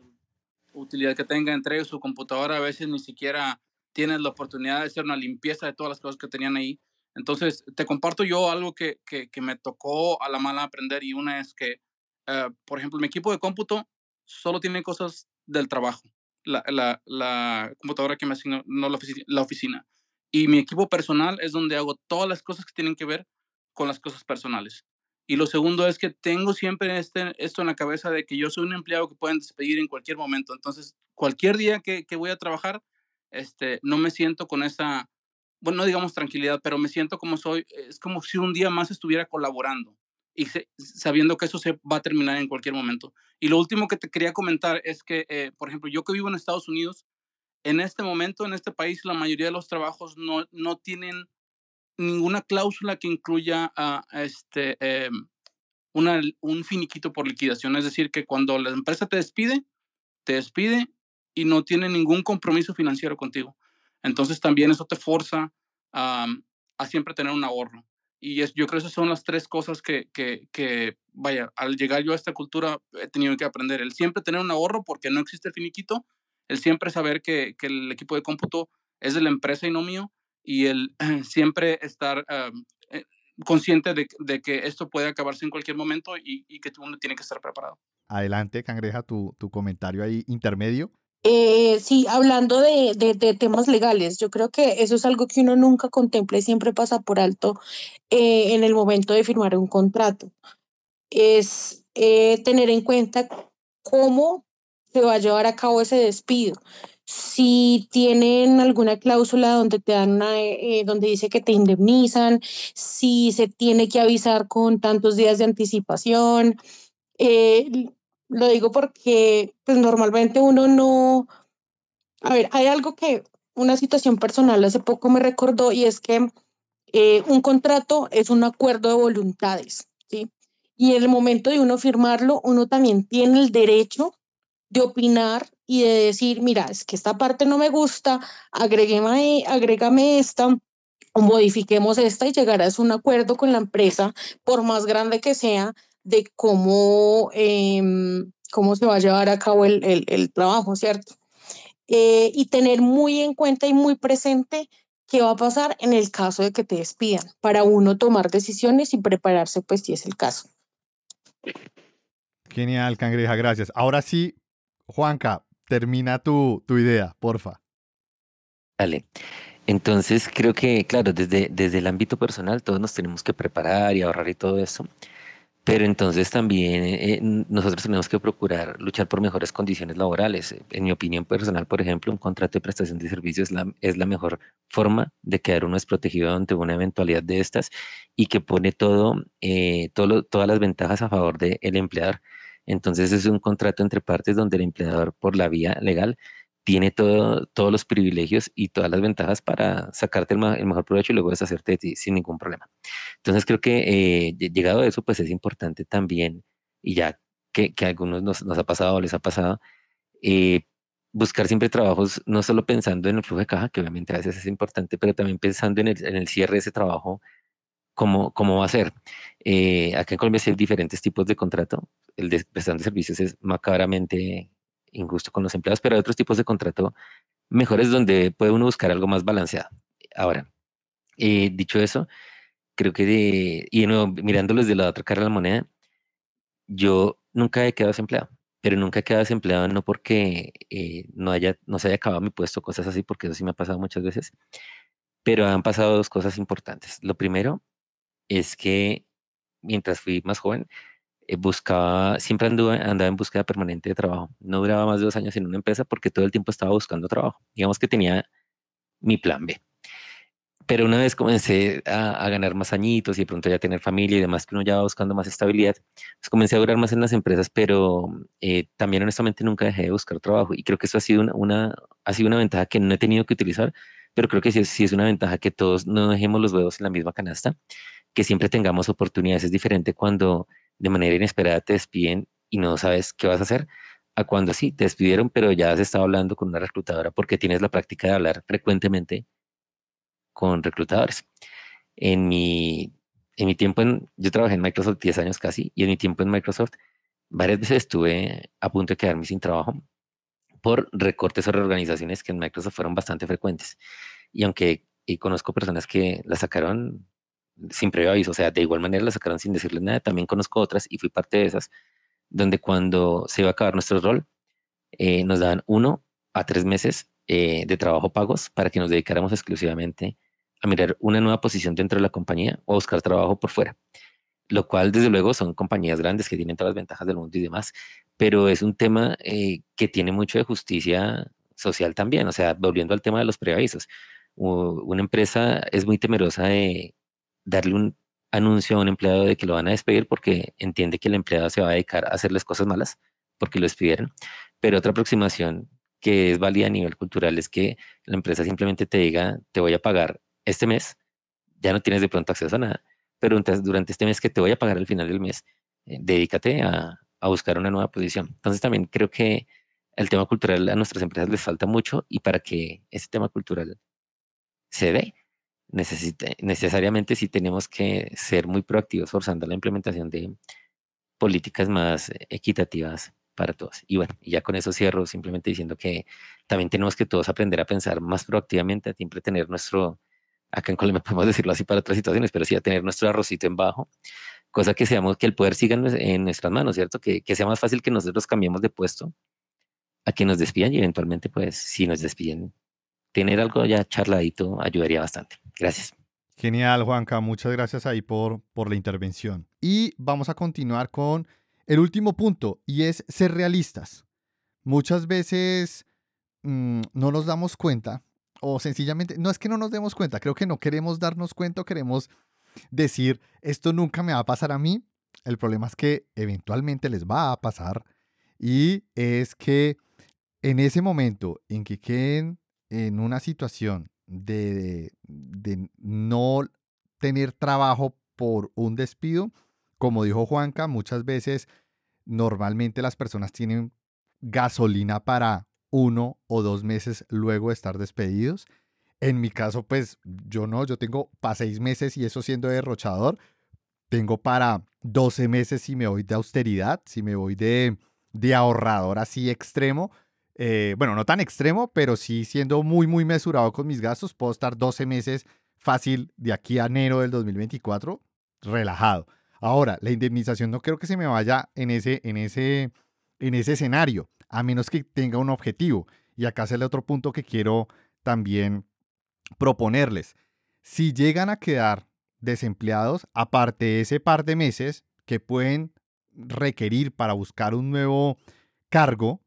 utilidad que tenga, entre su computadora, a veces ni siquiera tienes la oportunidad de hacer una limpieza de todas las cosas que tenían ahí. Entonces, te comparto yo algo que, que, me tocó a la mala aprender y una es que, eh, por ejemplo, mi equipo de cómputo solo tiene cosas del trabajo, la, la, computadora que me asignó, no la oficina. Y mi equipo personal es donde hago todas las cosas que tienen que ver con las cosas personales. Y lo segundo es que tengo siempre este, esto en la cabeza de que yo soy un empleado que pueden despedir en cualquier momento. Entonces, cualquier día que, que voy a trabajar, este, no me siento con esa, bueno, no digamos tranquilidad, pero me siento como soy, es como si un día más estuviera colaborando y sabiendo que eso se va a terminar en cualquier momento. Y lo último que te quería comentar es que, eh, por ejemplo, yo que vivo en Estados Unidos, en este momento, en este país, la mayoría de los trabajos no, no tienen ninguna cláusula que incluya a, este, em, una, un finiquito por liquidación. Es decir, que cuando la empresa te despide, te despide y no tiene ningún compromiso financiero contigo. Entonces también eso te forza a, a siempre tener un ahorro. Y es, yo creo que esas son las tres cosas que, que, que, vaya, al llegar yo a esta cultura he tenido que aprender. El siempre tener un ahorro porque no existe el finiquito, el siempre saber que, que el equipo de cómputo es de la empresa y no mío, y el siempre estar eh, consciente de, de, que esto puede acabarse en cualquier momento y, y que uno tiene que estar preparado.
Adelante, Cangreja, tu, tu comentario ahí intermedio.
Eh, sí, hablando de, de, de, temas legales, yo creo que eso es algo que uno nunca contempla y siempre pasa por alto eh, en el momento de firmar un contrato. Es eh, tener en cuenta cómo se va a llevar a cabo ese despido si tienen alguna cláusula donde te dan una, eh, donde dice que te indemnizan, si se tiene que avisar con tantos días de anticipación. Eh, Lo digo porque pues normalmente uno no... A ver, hay algo que una situación personal hace poco me recordó y es que eh, un contrato es un acuerdo de voluntades, ¿sí? Y en el momento de uno firmarlo, uno también tiene el derecho de opinar y de decir, mira, es que esta parte no me gusta, agrégame esta, modifiquemos esta y llegar a un acuerdo con la empresa, por más grande que sea, de cómo, em, cómo se va a llevar a cabo el, el, el trabajo, ¿cierto? Eh, y tener muy en cuenta y muy presente qué va a pasar en el caso de que te despidan, para uno tomar decisiones y prepararse, pues si es el caso.
Genial, Cangreja, gracias. Ahora sí, Juanca, termina tu, tu idea, porfa.
Dale. Entonces, creo que, claro, desde, desde el ámbito personal todos nos tenemos que preparar y ahorrar y todo eso. Pero entonces también eh, nosotros tenemos que procurar luchar por mejores condiciones laborales. En mi opinión personal, por ejemplo, un contrato de prestación de servicios es la, es la mejor forma de quedar uno desprotegido ante una eventualidad de estas y que pone todo, eh, todo todas las ventajas a favor del empleador. Entonces es un contrato entre partes donde el empleador por la vía legal tiene todo, todos los privilegios y todas las ventajas para sacarte el, mejor provecho y luego deshacerte de ti sin ningún problema. Entonces creo que eh, llegado a eso, pues es importante también, y ya que, que a algunos nos, nos, ha pasado o les ha pasado, eh, buscar siempre trabajos, no solo pensando en el flujo de caja, que obviamente a veces es importante, pero también pensando en el, en el cierre de ese trabajo, cómo, cómo va a ser. Eh, acá en Colombia hay diferentes tipos de contrato. El de prestación de servicios es macabramente injusto con los empleados, pero hay otros tipos de contrato mejores donde puede uno buscar algo más balanceado. Ahora, eh, dicho eso, creo que, de, y de nuevo, la otra cara de la moneda, yo nunca he quedado desempleado, pero nunca he quedado desempleado no porque eh, no, haya, no se haya acabado mi puesto, cosas así, porque eso sí me ha pasado muchas veces, pero han pasado dos cosas importantes. Lo primero es que mientras fui más joven, eh, buscaba, siempre anduve, andaba en búsqueda permanente de trabajo. No duraba más de dos años en una empresa porque todo el tiempo estaba buscando trabajo. Digamos que tenía mi plan B. Pero una vez comencé a, ganar más añitos y de pronto ya tener familia y demás, que uno ya va buscando más estabilidad, pues comencé a durar más en las empresas, pero eh, también honestamente nunca dejé de buscar trabajo. Y creo que eso ha sido una, una, ha sido una ventaja que no he tenido que utilizar, pero creo que sí, sí es una ventaja que todos no dejemos los huevos en la misma canasta, que siempre tengamos oportunidades. Es diferente cuando de manera inesperada te despiden y no sabes qué vas a hacer, a cuando sí, te despidieron, pero ya has estado hablando con una reclutadora porque tienes la práctica de hablar frecuentemente con reclutadores. En mi, en mi tiempo, yo trabajé en Microsoft 10 años casi, y en mi tiempo en Microsoft varias veces estuve a punto de quedarme sin trabajo por recortes o reorganizaciones que en Microsoft fueron bastante frecuentes. Y aunque y conozco personas que la sacaron sin previo aviso, o sea, de igual manera la sacaron sin decirles nada. También conozco otras y fui parte de esas, donde cuando se iba a acabar nuestro rol, eh, nos daban uno a tres meses eh, de trabajo pagos para que nos dedicáramos exclusivamente a mirar una nueva posición dentro de la compañía o buscar trabajo por fuera. Lo cual, desde luego, son compañías grandes que tienen todas las ventajas del mundo y demás, pero es un tema eh, que tiene mucho de justicia social también. O sea, volviendo al tema de los preavisos, una empresa es muy temerosa de darle un anuncio a un empleado de que lo van a despedir porque entiende que el empleado se va a dedicar a hacerles cosas malas porque lo despidieron. Pero otra aproximación que es válida a nivel cultural es que la empresa simplemente te diga, te voy a pagar este mes, ya no tienes de pronto acceso a nada, pero durante este mes que te voy a pagar al final del mes, eh, dedícate a, a buscar una nueva posición. Entonces también creo que el tema cultural a nuestras empresas les falta mucho y para que ese tema cultural se dé, necesariamente sí tenemos que ser muy proactivos forzando la implementación de políticas más equitativas para todos. Y bueno, ya con eso cierro simplemente diciendo que también tenemos que todos aprender a pensar más proactivamente, a siempre tener nuestro, acá en Colombia podemos decirlo así para otras situaciones, pero sí a tener nuestro arrocito en bajo, cosa que seamos que el poder siga en nuestras manos, ¿cierto? Que, que sea más fácil que nosotros cambiemos de puesto a que nos despidan y eventualmente, pues, si nos despiden, tener algo ya charladito ayudaría bastante. Gracias.
Genial, Juanca. Muchas gracias ahí por, por la intervención. Y vamos a continuar con el último punto y es ser realistas. Muchas veces mm, no nos damos cuenta o sencillamente, no es que no nos demos cuenta, creo que no queremos darnos cuenta queremos decir, esto nunca me va a pasar a mí. El problema es que eventualmente les va a pasar y es que en ese momento en que queden en una situación de, de no tener trabajo por un despido, como dijo Juanca, muchas veces normalmente las personas tienen gasolina para uno o dos meses luego de estar despedidos. En mi caso, pues yo no, yo tengo para seis meses y eso siendo derrochador, tengo para 12 meses si me voy de austeridad, si me voy de, de ahorrador así extremo. Eh, bueno, no tan extremo, pero sí siendo muy, muy mesurado con mis gastos, puedo estar 12 meses fácil de aquí a enero del 2024, relajado. Ahora, la indemnización no creo que se me vaya en ese, en ese, en ese escenario, a menos que tenga un objetivo. Y acá es el otro punto que quiero también proponerles. Si llegan a quedar desempleados, aparte de ese par de meses que pueden requerir para buscar un nuevo cargo,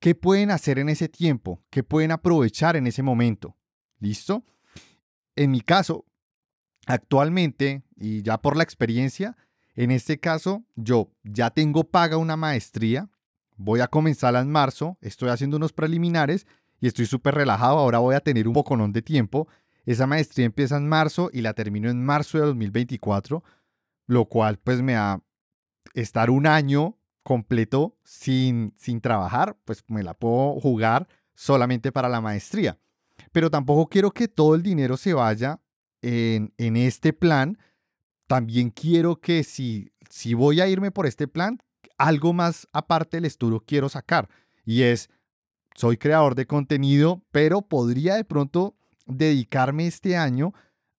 ¿qué pueden hacer en ese tiempo? ¿Qué pueden aprovechar en ese momento? ¿Listo? En mi caso, actualmente, y ya por la experiencia, en este caso, yo ya tengo paga una maestría, voy a comenzarla en marzo, estoy haciendo unos preliminares y estoy súper relajado, ahora voy a tener un boconón de tiempo. Esa maestría empieza en marzo y la termino en marzo de 2024, lo cual pues me da estar un año completo sin, sin trabajar, pues me la puedo jugar solamente para la maestría. Pero tampoco quiero que todo el dinero se vaya en, en este plan. También quiero que si, si voy a irme por este plan, algo más aparte del estudio quiero sacar. Y es, soy creador de contenido, pero podría de pronto dedicarme este año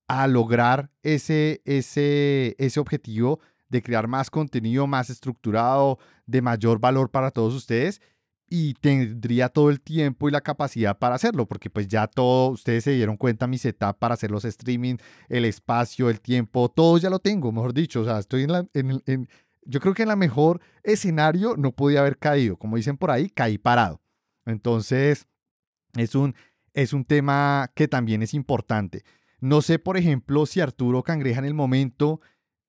a lograr ese, ese, ese objetivo de crear más contenido más estructurado, de mayor valor para todos ustedes y tendría todo el tiempo y la capacidad para hacerlo, porque pues ya todo, ustedes se dieron cuenta mi setup para hacer los streaming, el espacio, el tiempo, todo ya lo tengo, mejor dicho, o sea, estoy en, la, en, en yo creo que en la mejor escenario no podía haber caído, como dicen por ahí, caí parado. Entonces, es un, es un tema que también es importante. No sé, por ejemplo, si Arturo Cangreja en el momento,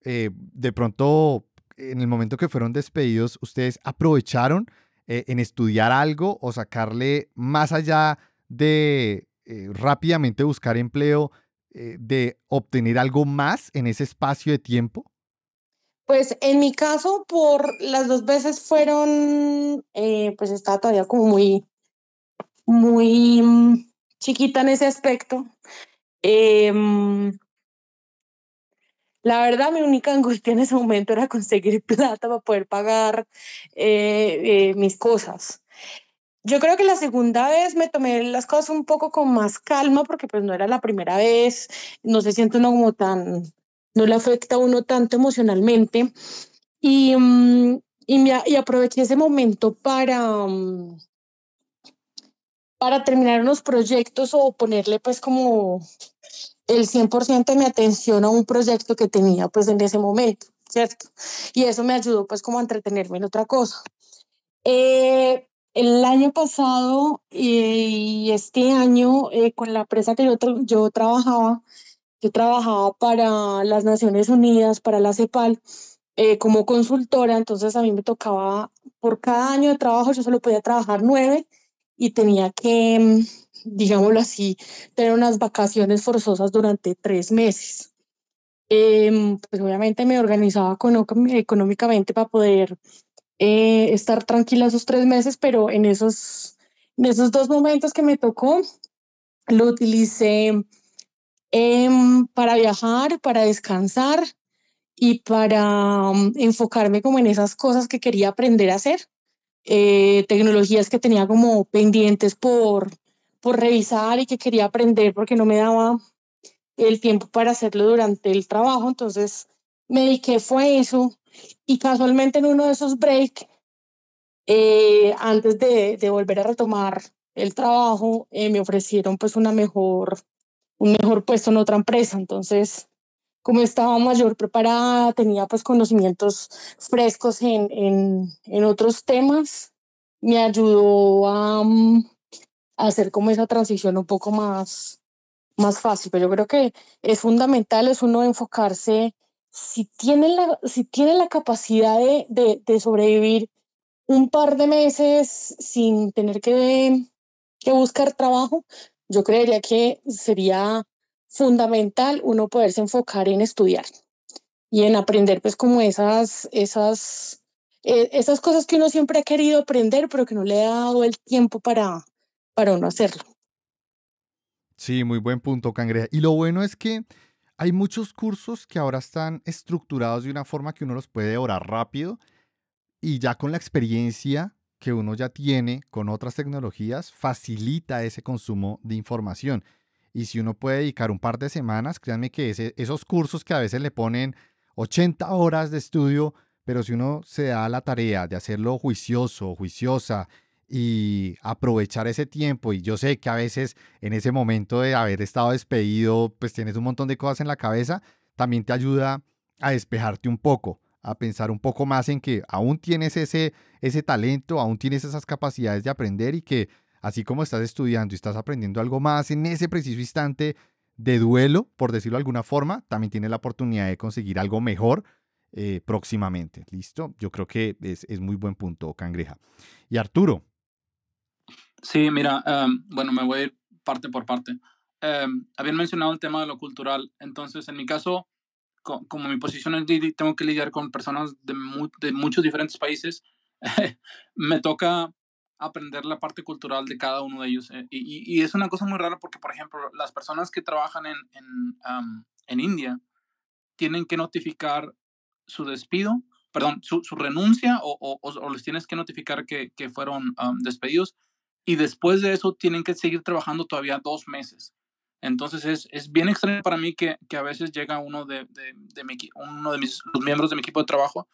eh, de pronto, en el momento que fueron despedidos, ustedes aprovecharon eh, en estudiar algo o sacarle más allá de eh, rápidamente buscar empleo, de obtener algo más en ese espacio de tiempo?
Pues en mi caso, por las dos veces fueron, pues estaba todavía como muy, muy mm, chiquita en ese aspecto. Em, la verdad, mi única angustia en ese momento era conseguir plata para poder pagar eh, eh, mis cosas. Yo creo que la segunda vez me tomé las cosas un poco con más calma porque pues no era la primera vez, no se siente uno como tan, no le afecta a uno tanto emocionalmente y, mm, y, aproveché ese momento para, mm, para terminar unos proyectos o ponerle pues como el 100% de mi atención a un proyecto que tenía pues en ese momento, ¿cierto? Y eso me ayudó pues como a entretenerme en otra cosa. Eh, el año pasado y este año eh, con la empresa que yo, yo trabajaba, yo trabajaba para las Naciones Unidas, para la CEPAL, eh, como consultora, entonces a mí me tocaba, por cada año de trabajo yo solo podía trabajar nueve y tenía que digámoslo así, tener unas vacaciones forzosas durante tres meses. Eh, pues obviamente me organizaba económicamente para poder eh, estar tranquila esos tres meses, pero en esos, en esos dos momentos que me tocó, lo utilicé eh, para viajar, para descansar y para um, enfocarme como en esas cosas que quería aprender a hacer, eh, tecnologías que tenía como pendientes por, por revisar y que quería aprender porque no me daba el tiempo para hacerlo durante el trabajo. Entonces me dediqué fue eso y casualmente en uno de esos breaks, eh, antes de, de, volver a retomar el trabajo, eh, me ofrecieron pues una mejor, un mejor puesto en otra empresa. Entonces, como estaba mayor preparada, tenía pues conocimientos frescos en, en, en otros temas, me ayudó a, mm, hacer como esa transición un poco más, más fácil. Pero yo creo que es fundamental, es uno enfocarse, si tiene la, si tiene la capacidad de, de, sobrevivir un par de meses sin tener que, que buscar trabajo, yo creería que sería fundamental uno poderse enfocar en estudiar y en aprender pues como esas, esas, eh, esas cosas que uno siempre ha querido aprender, pero que no le ha dado el tiempo para, para uno hacerlo.
Sí, muy buen punto, Cangreja. Y lo bueno es que hay muchos cursos que ahora están estructurados de una forma que uno los puede orar rápido y ya con la experiencia que uno ya tiene con otras tecnologías, facilita ese consumo de información. Y si uno puede dedicar un par de semanas, créanme que esos cursos que a veces le ponen 80 horas de estudio, pero si uno se da la tarea de hacerlo juicioso, juiciosa y aprovechar ese tiempo, y yo sé que a veces en ese momento de haber estado despedido, pues tienes un montón de cosas en la cabeza, también te ayuda a despejarte un poco, a pensar un poco más en que aún tienes ese, ese talento, aún tienes esas capacidades de aprender y que así como estás estudiando y estás aprendiendo algo más en ese preciso instante de duelo, por decirlo de alguna forma, también tienes la oportunidad de conseguir algo mejor eh, próximamente. ¿Listo? Yo creo que es, es, muy buen punto, Cangreja. Y Arturo.
Sí, mira, em, bueno, me voy a ir parte por parte. Um, habían mencionado el tema de lo cultural, entonces en mi caso, como mi posición es tengo que lidiar con personas de, muchos diferentes países, me toca aprender la parte cultural de cada uno de ellos. Eh, y, es una cosa muy rara porque, por ejemplo, las personas que trabajan en, en, India tienen que notificar su despido, perdón, su, renuncia o, o, o, les tienes que notificar que, que fueron despedidos y después de eso tienen que seguir trabajando todavía dos meses. Entonces es, es bien extraño para mí que, que a veces llega uno de, de, de mi, uno de mis, los miembros de mi equipo de trabajo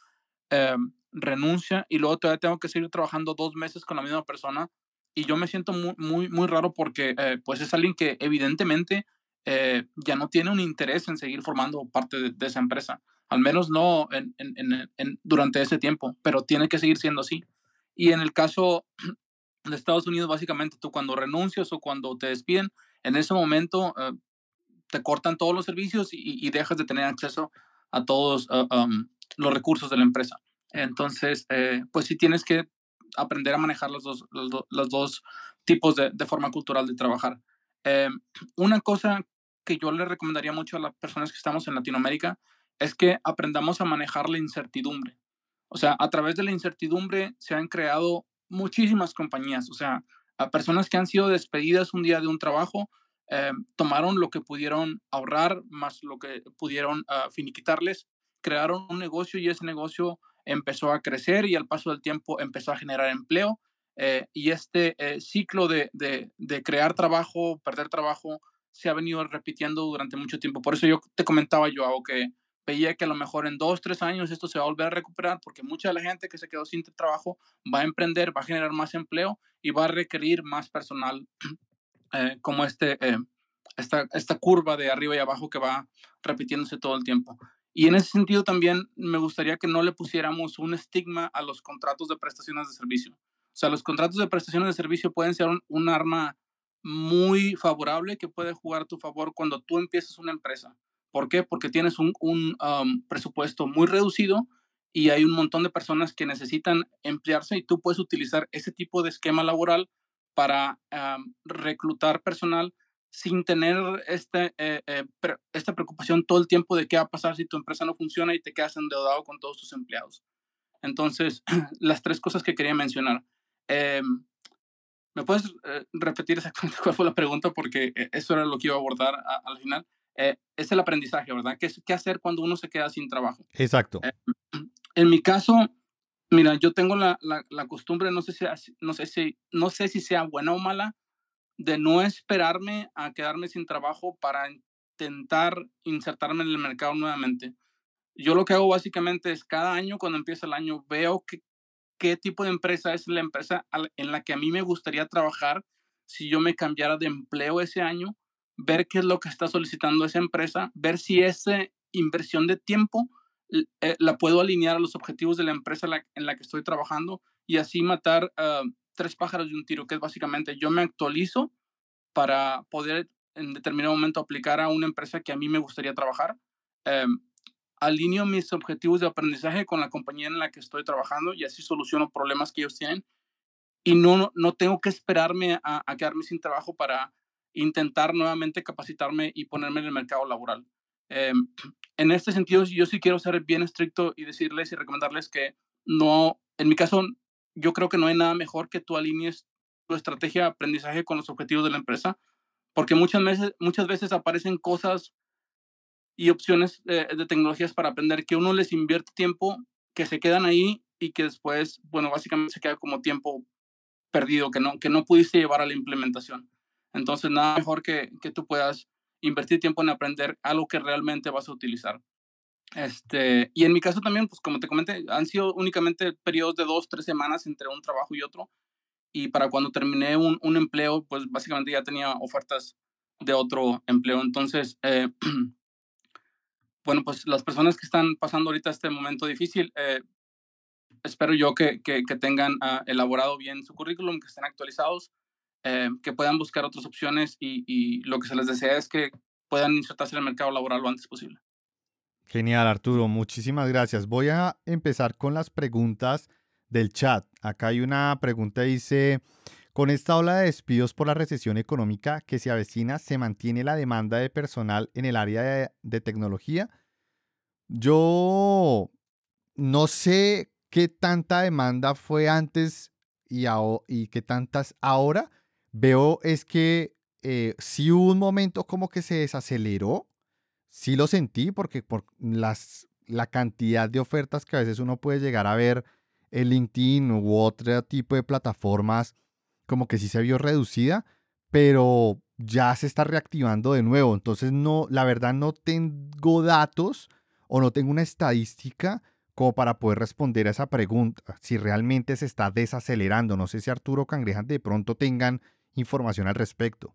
eh, renuncia y luego todavía tengo que seguir trabajando dos meses con la misma persona y yo me siento muy, muy, muy raro porque eh, pues es alguien que evidentemente eh, ya no tiene un interés en seguir formando parte de, esa empresa, al menos no en, en, en, durante ese tiempo, pero tiene que seguir siendo así. Y en el caso de Estados Unidos, básicamente tú cuando renuncias o cuando te despiden, en ese momento eh, te cortan todos los servicios y, y, dejas de tener acceso a todos um, los recursos de la empresa. Entonces, eh, pues sí tienes que aprender a manejar los dos, los, dos tipos de, de, forma cultural de trabajar. Eh, una cosa que yo le recomendaría mucho a las personas que estamos en Latinoamérica es que aprendamos a manejar la incertidumbre. O sea, a través de la incertidumbre se han creado muchísimas compañías, o sea, a personas que han sido despedidas un día de un trabajo, eh, tomaron lo que pudieron ahorrar más lo que pudieron uh, finiquitarles, crearon un negocio y ese negocio empezó a crecer y al paso del tiempo empezó a generar empleo. Eh, y este eh, ciclo de, de, de, crear trabajo, perder trabajo, se ha venido repitiendo durante mucho tiempo. Por eso yo te comentaba, yo que veía que a lo mejor en dos, tres años esto se va a volver a recuperar porque mucha de la gente que se quedó sin trabajo va a emprender, va a generar más empleo y va a requerir más personal eh, como este, eh, esta, esta curva de arriba y abajo que va repitiéndose todo el tiempo. Y en ese sentido también me gustaría que no le pusiéramos un estigma a los contratos de prestaciones de servicio. O sea, los contratos de prestaciones de servicio pueden ser un, un arma muy favorable que puede jugar a tu favor cuando tú empiezas una empresa. ¿Por qué? Porque tienes un, un um, presupuesto muy reducido y hay un montón de personas que necesitan emplearse y tú puedes utilizar ese tipo de esquema laboral para um, reclutar personal sin tener este, eh, eh, esta preocupación todo el tiempo de qué va a pasar si tu empresa no funciona y te quedas endeudado con todos tus empleados. Entonces, las tres cosas que quería mencionar. Eh, ¿Me puedes eh, repetir exactamente cuál fue la pregunta? Porque eh, eso era lo que iba a abordar al final. Eh, es el aprendizaje, ¿verdad? ¿Qué, ¿Qué, hacer cuando uno se queda sin trabajo?
Exacto.
en mi caso, mira, yo tengo la, la, la, costumbre, no sé, si, no, sé si, no sé si sea buena o mala, de no esperarme a quedarme sin trabajo para intentar insertarme en el mercado nuevamente. Yo lo que hago básicamente es cada año, cuando empieza el año, veo que, qué tipo de empresa es la empresa en la que a mí me gustaría trabajar si yo me cambiara de empleo ese año, ver qué es lo que está solicitando esa empresa, ver si esa inversión de tiempo eh, la puedo alinear a los objetivos de la empresa en la que estoy trabajando y así matar uh, tres pájaros de un tiro, que es básicamente yo me actualizo para poder en determinado momento aplicar a una empresa que a mí me gustaría trabajar. Um, alineo mis objetivos de aprendizaje con la compañía en la que estoy trabajando y así soluciono problemas que ellos tienen y no, no tengo que esperarme a, quedarme sin trabajo para intentar nuevamente capacitarme y ponerme en el mercado laboral. Em, en este sentido, yo sí quiero ser bien estricto y decirles y recomendarles que no, en mi caso, yo creo que no hay nada mejor que tú alinees tu estrategia de aprendizaje con los objetivos de la empresa, porque muchas veces, muchas veces aparecen cosas y opciones de, tecnologías para aprender que uno les invierte tiempo, que se quedan ahí y que después, bueno, básicamente se queda como tiempo perdido, que no, que no pudiste llevar a la implementación. Entonces, nada mejor que, que tú puedas invertir tiempo en aprender algo que realmente vas a utilizar. Este, y en mi caso también, pues como te comenté, han sido únicamente periodos de dos, tres semanas entre un trabajo y otro. Y para cuando terminé un, un empleo, pues básicamente ya tenía ofertas de otro empleo. Entonces, eh, bueno, pues las personas que están pasando ahorita este momento difícil, eh, espero yo que, que, tengan ah, elaborado bien su currículum, que estén actualizados, eh, que puedan buscar otras opciones y, lo que se les desea es que puedan insertarse en el mercado laboral lo antes posible.
Genial, Arturo. Muchísimas gracias. Voy a empezar con las preguntas del chat. Acá hay una pregunta, dice, con esta ola de despidos por la recesión económica que se avecina, ¿se mantiene la demanda de personal en el área de, tecnología? Yo no sé qué tanta demanda fue antes y, y qué tantas ahora. Veo es que eh, sí hubo un momento como que se desaceleró. Sí lo sentí porque por las, la cantidad de ofertas que a veces uno puede llegar a ver en LinkedIn u otro tipo de plataformas como que sí se vio reducida, pero ya se está reactivando de nuevo. Entonces, no, la verdad no tengo datos o no tengo una estadística como para poder responder a esa pregunta, si realmente se está desacelerando. No sé si Arturo Cangrejan de pronto tengan información al respecto.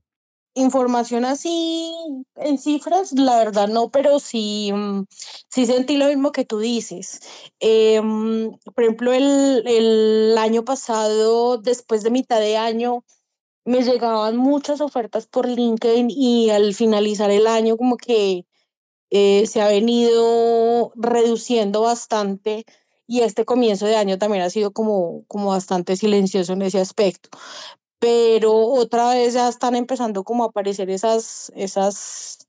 Información así en cifras, la verdad no, pero sí, mm, sí sentí lo mismo que tú dices. Em, por ejemplo, el, el año pasado, después de mitad de año, me llegaban muchas ofertas por LinkedIn y al finalizar el año como que eh, se ha venido reduciendo bastante y este comienzo de año también ha sido como, como bastante silencioso en ese aspecto pero otra vez ya están empezando como a aparecer esas, esas,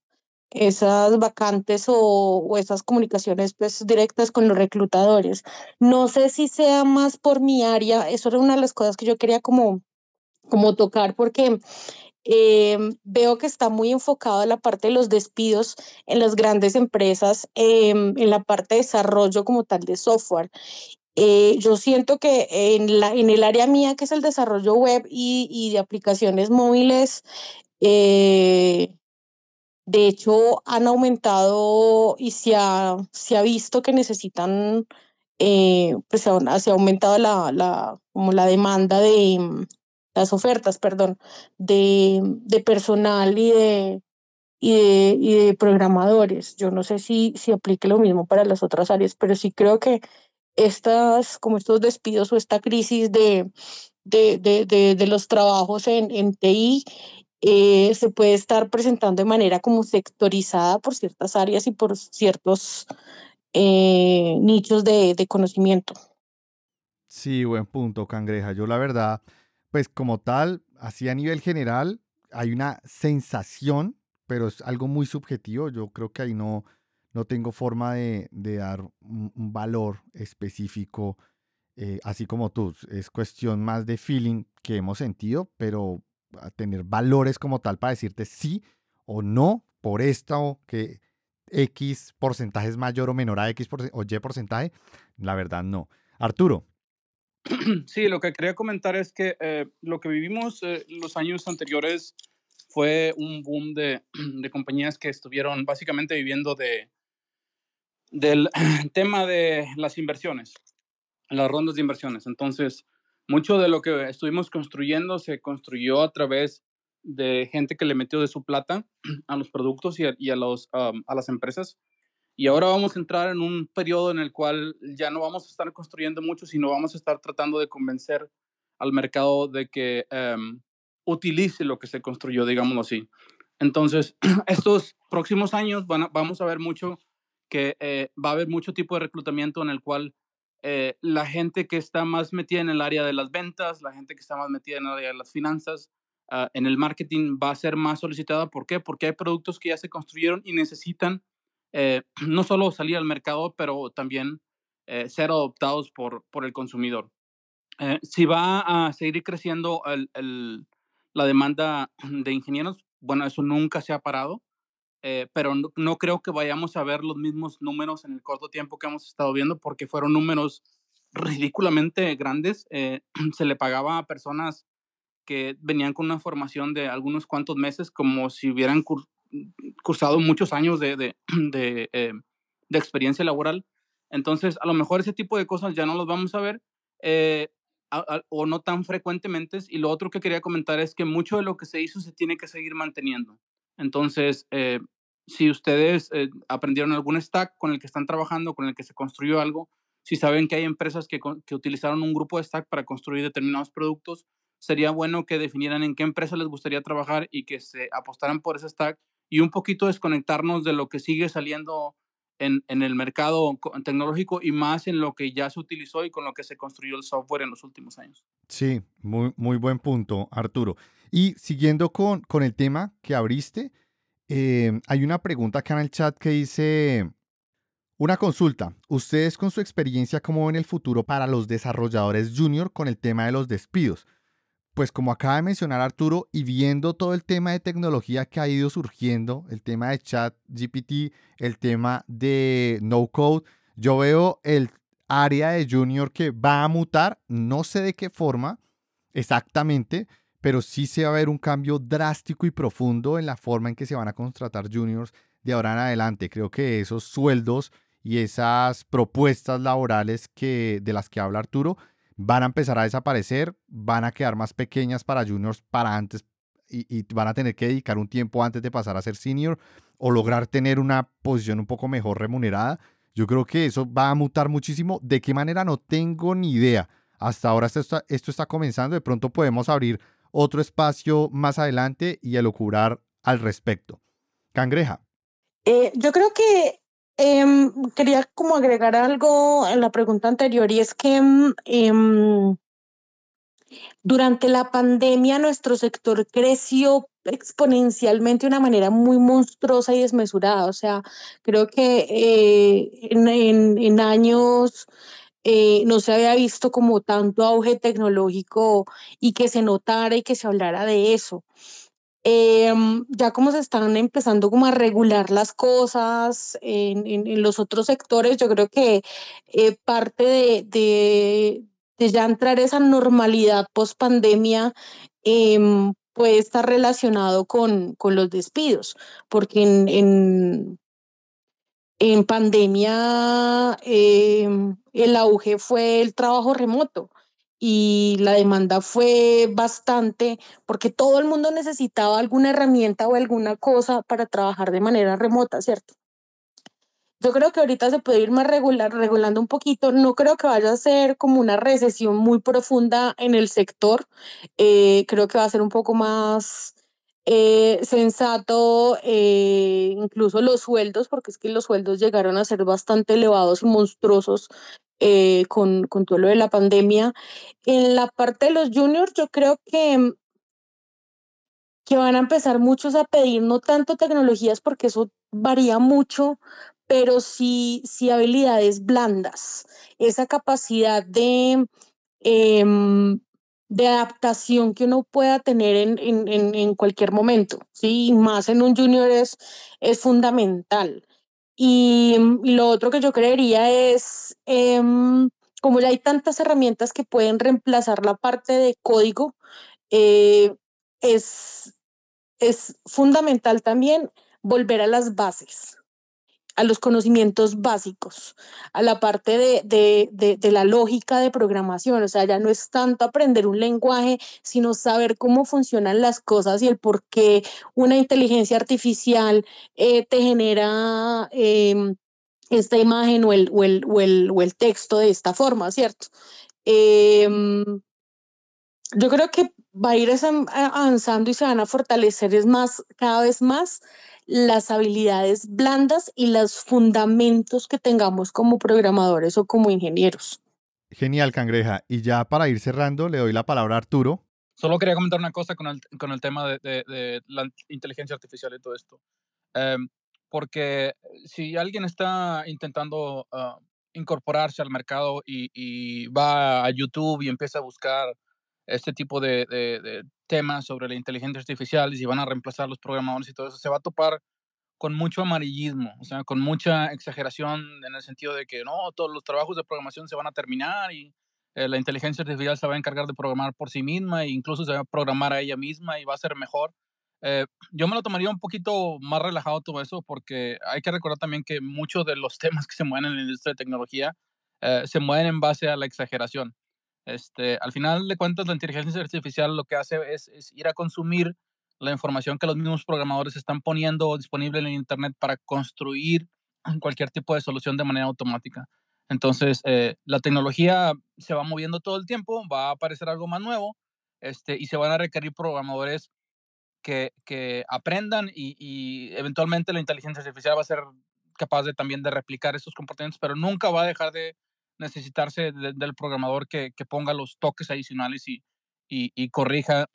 esas vacantes o, o, esas comunicaciones pues directas con los reclutadores. No sé si sea más por mi área, eso era una de las cosas que yo quería como, como tocar porque eh, veo que está muy enfocado en la parte de los despidos en las grandes empresas, em, en la parte de desarrollo como tal de software. Eh, yo siento que en, la, en el área mía, que es el desarrollo web y, y de aplicaciones móviles, eh, de hecho han aumentado y se ha, se ha visto que necesitan, eh, pues se ha, aumentado la, la, como la demanda de mm, las ofertas, perdón, de, de personal y de, y de, y de programadores. Yo no sé si, si aplique lo mismo para las otras áreas, pero sí creo que estas, como estos despidos o esta crisis de, de, de, de, los trabajos en, en TI eh, se puede estar presentando de manera como sectorizada por ciertas áreas y por ciertos eh, nichos de, de conocimiento.
Sí, buen punto, Cangreja. Yo la verdad, pues como tal, así a nivel general, hay una sensación, pero es algo muy subjetivo. Yo creo que ahí no, no tengo forma de, dar un, valor específico, eh, así como tú. Es cuestión más de feeling que hemos sentido, pero tener valores como tal para decirte sí o no por esto que X porcentaje es mayor o menor a X o Y porcentaje, la verdad no. Arturo.
Sí, lo que quería comentar es que eh, lo que vivimos eh, los años anteriores fue un boom de, de, compañías que estuvieron básicamente viviendo de, del tema de las inversiones, las rondas de inversiones. Entonces, mucho de lo que estuvimos construyendo se construyó a través de gente que le metió de su plata a los productos y a, los, a las empresas. Y ahora vamos a entrar en un periodo en el cual ya no vamos a estar construyendo mucho, sino vamos a estar tratando de convencer al mercado de que em, utilice lo que se construyó, digámoslo así. Entonces, estos próximos años van vamos a ver mucho que eh, va a haber mucho tipo de reclutamiento en el cual eh, la gente que está más metida en el área de las ventas, la gente que está más metida en el área de las finanzas, ah, en el marketing va a ser más solicitada. ¿Por qué? Porque hay productos que ya se construyeron y necesitan eh, no solo salir al mercado, pero también ser adoptados por, por el consumidor. si va a seguir creciendo la demanda de ingenieros, bueno, eso nunca se ha parado. Eh, pero no, creo que vayamos a ver los mismos números en el corto tiempo que hemos estado viendo, porque fueron números ridículamente grandes. Eh, se le pagaba a personas que venían con una formación de algunos cuantos meses, como si hubieran cursado muchos años de, de, eh, de, experiencia laboral. Entonces, a lo mejor ese tipo de cosas ya no los vamos a ver. o no tan frecuentemente. Y lo otro que quería comentar es que mucho de lo que se hizo se tiene que seguir manteniendo. Entonces, eh, si ustedes eh, aprendieron algún stack con el que están trabajando, con el que se construyó algo, si saben que hay empresas que, utilizaron un grupo de stack para construir determinados productos, sería bueno que definieran en qué empresa les gustaría trabajar y que se apostaran por ese stack y un poquito desconectarnos de lo que sigue saliendo en, en, el mercado tecnológico y más en lo que ya se utilizó y con lo que se construyó el software en los últimos años.
Sí, muy, muy buen punto, Arturo. Y siguiendo con, con el tema que abriste, eh, hay una pregunta acá en el chat que dice, una consulta, ¿ustedes con su experiencia cómo ven el futuro para los desarrolladores junior con el tema de los despidos? Pues como acaba de mencionar Arturo, y viendo todo el tema de tecnología que ha ido surgiendo, el tema de chat GPT, el tema de no code, yo veo el área de junior que va a mutar, no sé de qué forma exactamente, pero sí se va a ver un cambio drástico y profundo en la forma en que se van a contratar juniors de ahora en adelante. Creo que esos sueldos y esas propuestas laborales que, de las que habla Arturo van a empezar a desaparecer, van a quedar más pequeñas para juniors para antes y, van a tener que dedicar un tiempo antes de pasar a ser senior o lograr tener una posición un poco mejor remunerada. Yo creo que eso va a mutar muchísimo. ¿De qué manera? No tengo ni idea. Hasta ahora está, esto está comenzando. De pronto podemos abrir otro espacio más adelante y elucubrar al respecto. Cangreja.
Eh, yo creo que em, quería como agregar algo en la pregunta anterior y es que em, em, durante la pandemia nuestro sector creció exponencialmente de una manera muy monstruosa y desmesurada. O sea, creo que eh, en, años eh, no se había visto como tanto auge tecnológico y que se notara y que se hablara de eso. Em, ya como se están empezando como a regular las cosas en, en, los otros sectores, yo creo que eh, parte de, de, ya entrar esa normalidad post pandemia em, puede estar relacionado con, con los despidos, porque en en pandemia em, el auge fue el trabajo remoto y la demanda fue bastante porque todo el mundo necesitaba alguna herramienta o alguna cosa para trabajar de manera remota, ¿cierto? Yo creo que ahorita se puede ir más regular, regulando un poquito. No creo que vaya a ser como una recesión muy profunda en el sector. Eh, creo que va a ser un poco más eh, sensato eh, incluso los sueldos, porque es que los sueldos llegaron a ser bastante elevados y monstruosos eh, con, con todo lo de la pandemia. En la parte de los juniors, yo creo que, que van a empezar muchos a pedir no tanto tecnologías, porque eso varía mucho, pero sí, sí habilidades blandas, esa capacidad de... Em, de adaptación que uno pueda tener en, en, en, cualquier momento, ¿sí? Más en un junior es, es fundamental. Y, lo otro que yo creería es, em, como ya hay tantas herramientas que pueden reemplazar la parte de código, eh, es, es fundamental también volver a las bases, a los conocimientos básicos, a la parte de, de, de, la lógica de programación. O sea, ya no es tanto aprender un lenguaje, sino saber cómo funcionan las cosas y el por qué una inteligencia artificial eh, te genera em, esta imagen o el, o, el, o, el, o el, texto de esta forma, ¿cierto? Em, yo creo que va a ir avanzando y se van a fortalecer es más, cada vez más las habilidades blandas y los fundamentos que tengamos como programadores o como ingenieros.
Genial, Cangreja. Y ya para ir cerrando, le doy la palabra a Arturo.
Solo quería comentar una cosa con el, con el tema de, de, la inteligencia artificial y todo esto. Em, porque si alguien está intentando ah, incorporarse al mercado y, y, va a YouTube y empieza a buscar este tipo de, de, temas sobre la inteligencia artificial y si van a reemplazar los programadores y todo eso, se va a topar con mucho amarillismo, o sea, con mucha exageración en el sentido de que no, todos los trabajos de programación se van a terminar y eh, la inteligencia artificial se va a encargar de programar por sí misma e incluso se va a programar a ella misma y va a ser mejor. Eh, yo me lo tomaría un poquito más relajado todo eso porque hay que recordar también que muchos de los temas que se mueven en la industria de tecnología eh, se mueven en base a la exageración. Este, al final de cuentas, la inteligencia artificial lo que hace es, es, ir a consumir la información que los mismos programadores están poniendo disponible en Internet para construir cualquier tipo de solución de manera automática. Entonces, eh, la tecnología se va moviendo todo el tiempo, va a aparecer algo más nuevo este, y se van a requerir programadores que, que aprendan y, y, eventualmente la inteligencia artificial va a ser capaz de también de replicar esos comportamientos, pero nunca va a dejar de necesitarse del programador que, que, ponga los toques adicionales y, y, y corrija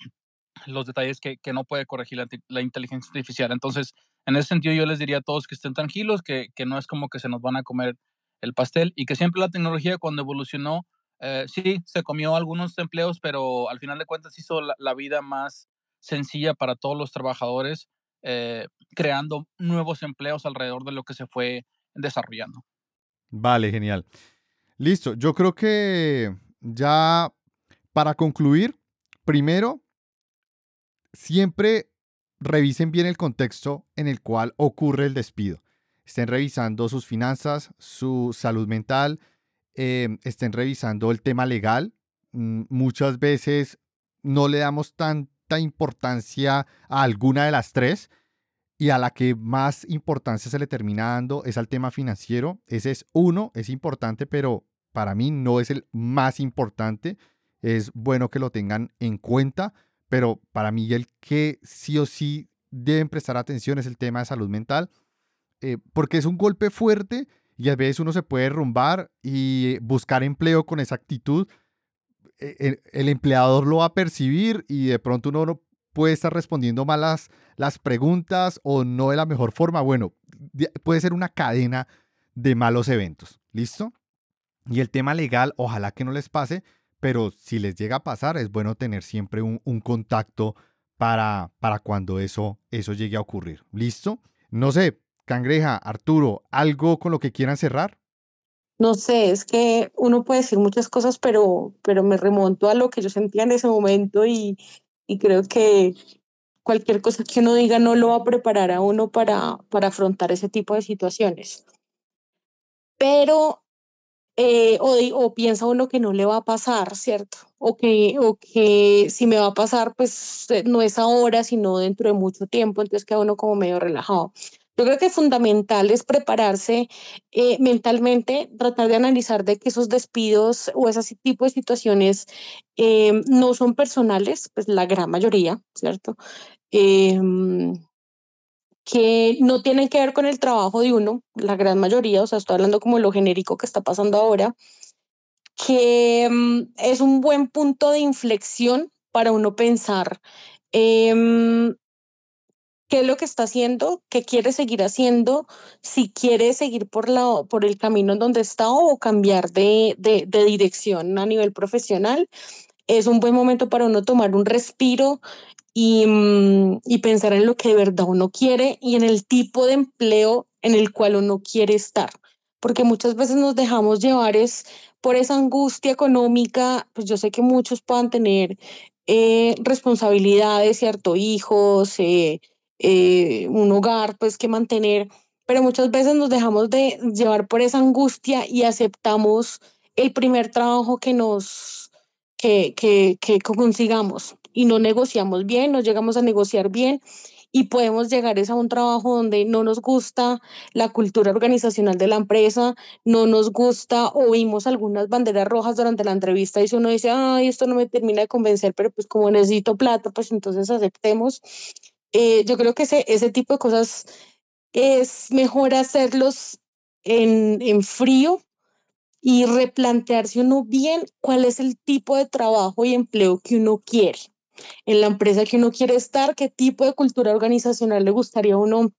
los detalles que, que, no puede corregir la, la, inteligencia artificial. Entonces, en ese sentido, yo les diría a todos que estén tranquilos, que, que, no es como que se nos van a comer el pastel y que siempre la tecnología cuando evolucionó, eh, sí, se comió algunos empleos, pero al final de cuentas hizo la, la vida más sencilla para todos los trabajadores, eh, creando nuevos empleos alrededor de lo que se fue desarrollando.
Vale, genial. Listo, yo creo que ya para concluir, primero, siempre revisen bien el contexto en el cual ocurre el despido. Estén revisando sus finanzas, su salud mental, eh, estén revisando el tema legal. Mm, muchas veces no le damos tanta importancia a alguna de las tres y a la que más importancia se le termina dando es al tema financiero. Ese es uno, es importante, pero para mí no es el más importante. Es bueno que lo tengan en cuenta, pero para mí el que sí o sí deben prestar atención es el tema de salud mental, eh, porque es un golpe fuerte y a veces uno se puede derrumbar y buscar empleo con esa actitud. E, e, el, empleador lo va a percibir y de pronto uno no puede estar respondiendo mal las, las preguntas o no de la mejor forma. Bueno, puede ser una cadena de malos eventos. ¿Listo? Y el tema legal, ojalá que no les pase, pero si les llega a pasar, es bueno tener siempre un, un contacto para, para cuando eso, eso llegue a ocurrir. ¿Listo? No sé, Cangreja, Arturo, ¿algo con lo que quieran cerrar?
No sé, es que uno puede decir muchas cosas, pero, pero me remonto a lo que yo sentía en ese momento y, y creo que cualquier cosa que uno diga no lo va a preparar a uno para, para afrontar ese tipo de situaciones. Pero, eh, o, o, piensa uno que no le va a pasar, ¿cierto? O que, o que si me va a pasar, pues eh, no es ahora, sino dentro de mucho tiempo, entonces queda uno como medio relajado. Yo creo que fundamental es prepararse eh, mentalmente, tratar de analizar de que esos despidos o ese tipo de situaciones eh, no son personales, pues la gran mayoría, ¿cierto? Eh, que no tienen que ver con el trabajo de uno, la gran mayoría, o sea, estoy hablando como lo genérico que está pasando ahora, que um, es un buen punto de inflexión para uno pensar eh, qué es lo que está haciendo, qué quiere seguir haciendo, si quiere seguir por, la, por el camino en donde está o cambiar de, de, de dirección a nivel profesional. Es un buen momento para uno tomar un respiro y, mm, y, pensar en lo que de verdad uno quiere y en el tipo de empleo en el cual uno quiere estar. Porque muchas veces nos dejamos llevar es por esa angustia económica, pues yo sé que muchos puedan tener eh, responsabilidades, ¿cierto? Hijos, eh, eh, un hogar pues que mantener, pero muchas veces nos dejamos de llevar por esa angustia y aceptamos el primer trabajo que nos que, que, que consigamos y no negociamos bien, no llegamos a negociar bien y podemos llegar a un trabajo donde no nos gusta la cultura organizacional de la empresa, no nos gusta o vimos algunas banderas rojas durante la entrevista y si uno dice, ay, esto no me termina de convencer, pero pues como necesito plata, pues entonces aceptemos. Eh, yo creo que ese, ese tipo de cosas es mejor hacerlos en, en frío y replantearse uno bien cuál es el tipo de trabajo y empleo que uno quiere. En la empresa que uno quiere estar, qué tipo de cultura organizacional le gustaría a uno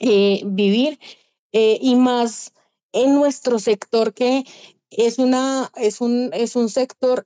eh, vivir eh, y más en nuestro sector que es, una, es, un, es un sector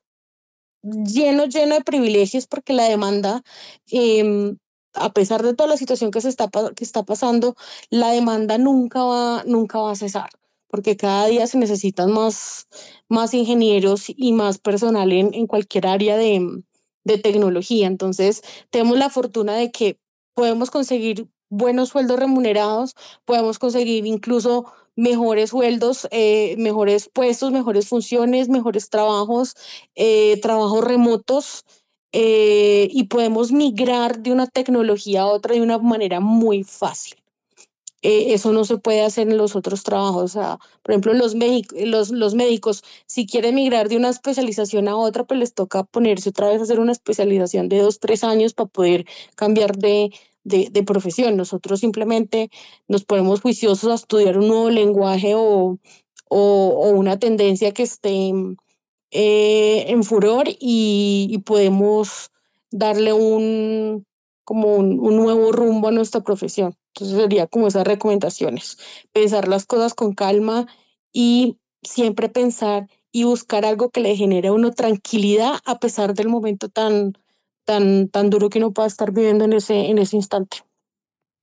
lleno, lleno de privilegios porque la demanda, em, a pesar de toda la situación que, se está, que está pasando, la demanda nunca va, nunca va a cesar porque cada día se necesitan más, más ingenieros y más personal en, en cualquier área de, de tecnología. Entonces, tenemos la fortuna de que podemos conseguir buenos sueldos remunerados, podemos conseguir incluso mejores sueldos, eh, mejores puestos, mejores funciones, mejores trabajos, eh, trabajos remotos eh, y podemos migrar de una tecnología a otra de una manera muy fácil. Eh, eso no se puede hacer en los otros trabajos. O sea, por ejemplo, los, los, los médicos, si quieren migrar de una especialización a otra, pues les toca ponerse otra vez a hacer una especialización de dos, tres años para poder cambiar de, de, de, profesión. Nosotros simplemente nos ponemos juiciosos a estudiar un nuevo lenguaje o, o, o una tendencia que esté eh, en furor y, podemos darle un, como un, un nuevo rumbo a nuestra profesión. Entonces sería como esas recomendaciones, pensar las cosas con calma y siempre pensar y buscar algo que le genere a uno tranquilidad a pesar del momento tan, tan, tan duro que uno pueda estar viviendo en ese, en ese instante.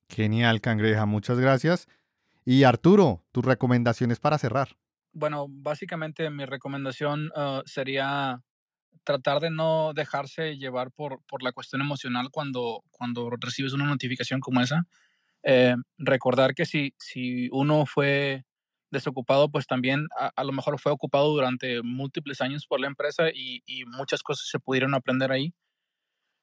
Genial, Cangreja, muchas gracias. Y Arturo, tus recomendaciones para cerrar.
Bueno, básicamente mi recomendación uh, sería tratar de no dejarse llevar por, por la cuestión emocional cuando, cuando recibes una notificación como esa. Eh, recordar que si, si uno fue desocupado, pues también a, lo mejor fue ocupado durante múltiples años por la empresa y, y, muchas cosas se pudieron aprender ahí.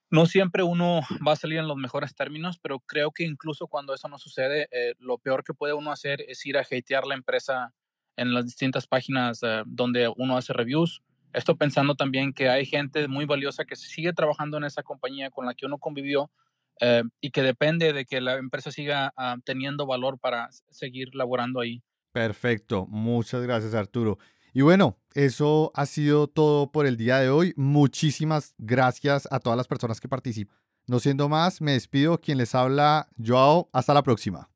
No siempre uno va a salir en los mejores términos, pero creo que incluso cuando eso no sucede, eh, lo peor que puede uno hacer es ir a hatear la empresa en las distintas páginas eh, donde uno hace reviews. Esto pensando también que hay gente muy valiosa que sigue trabajando en esa compañía con la que uno convivió eh, y que depende de que la empresa siga uh, teniendo valor para seguir laborando ahí.
Perfecto, muchas gracias Arturo. Y bueno, eso ha sido todo por el día de hoy. Muchísimas gracias a todas las personas que participan. No siendo más, me despido. Quien les habla, Joao. Hasta la próxima.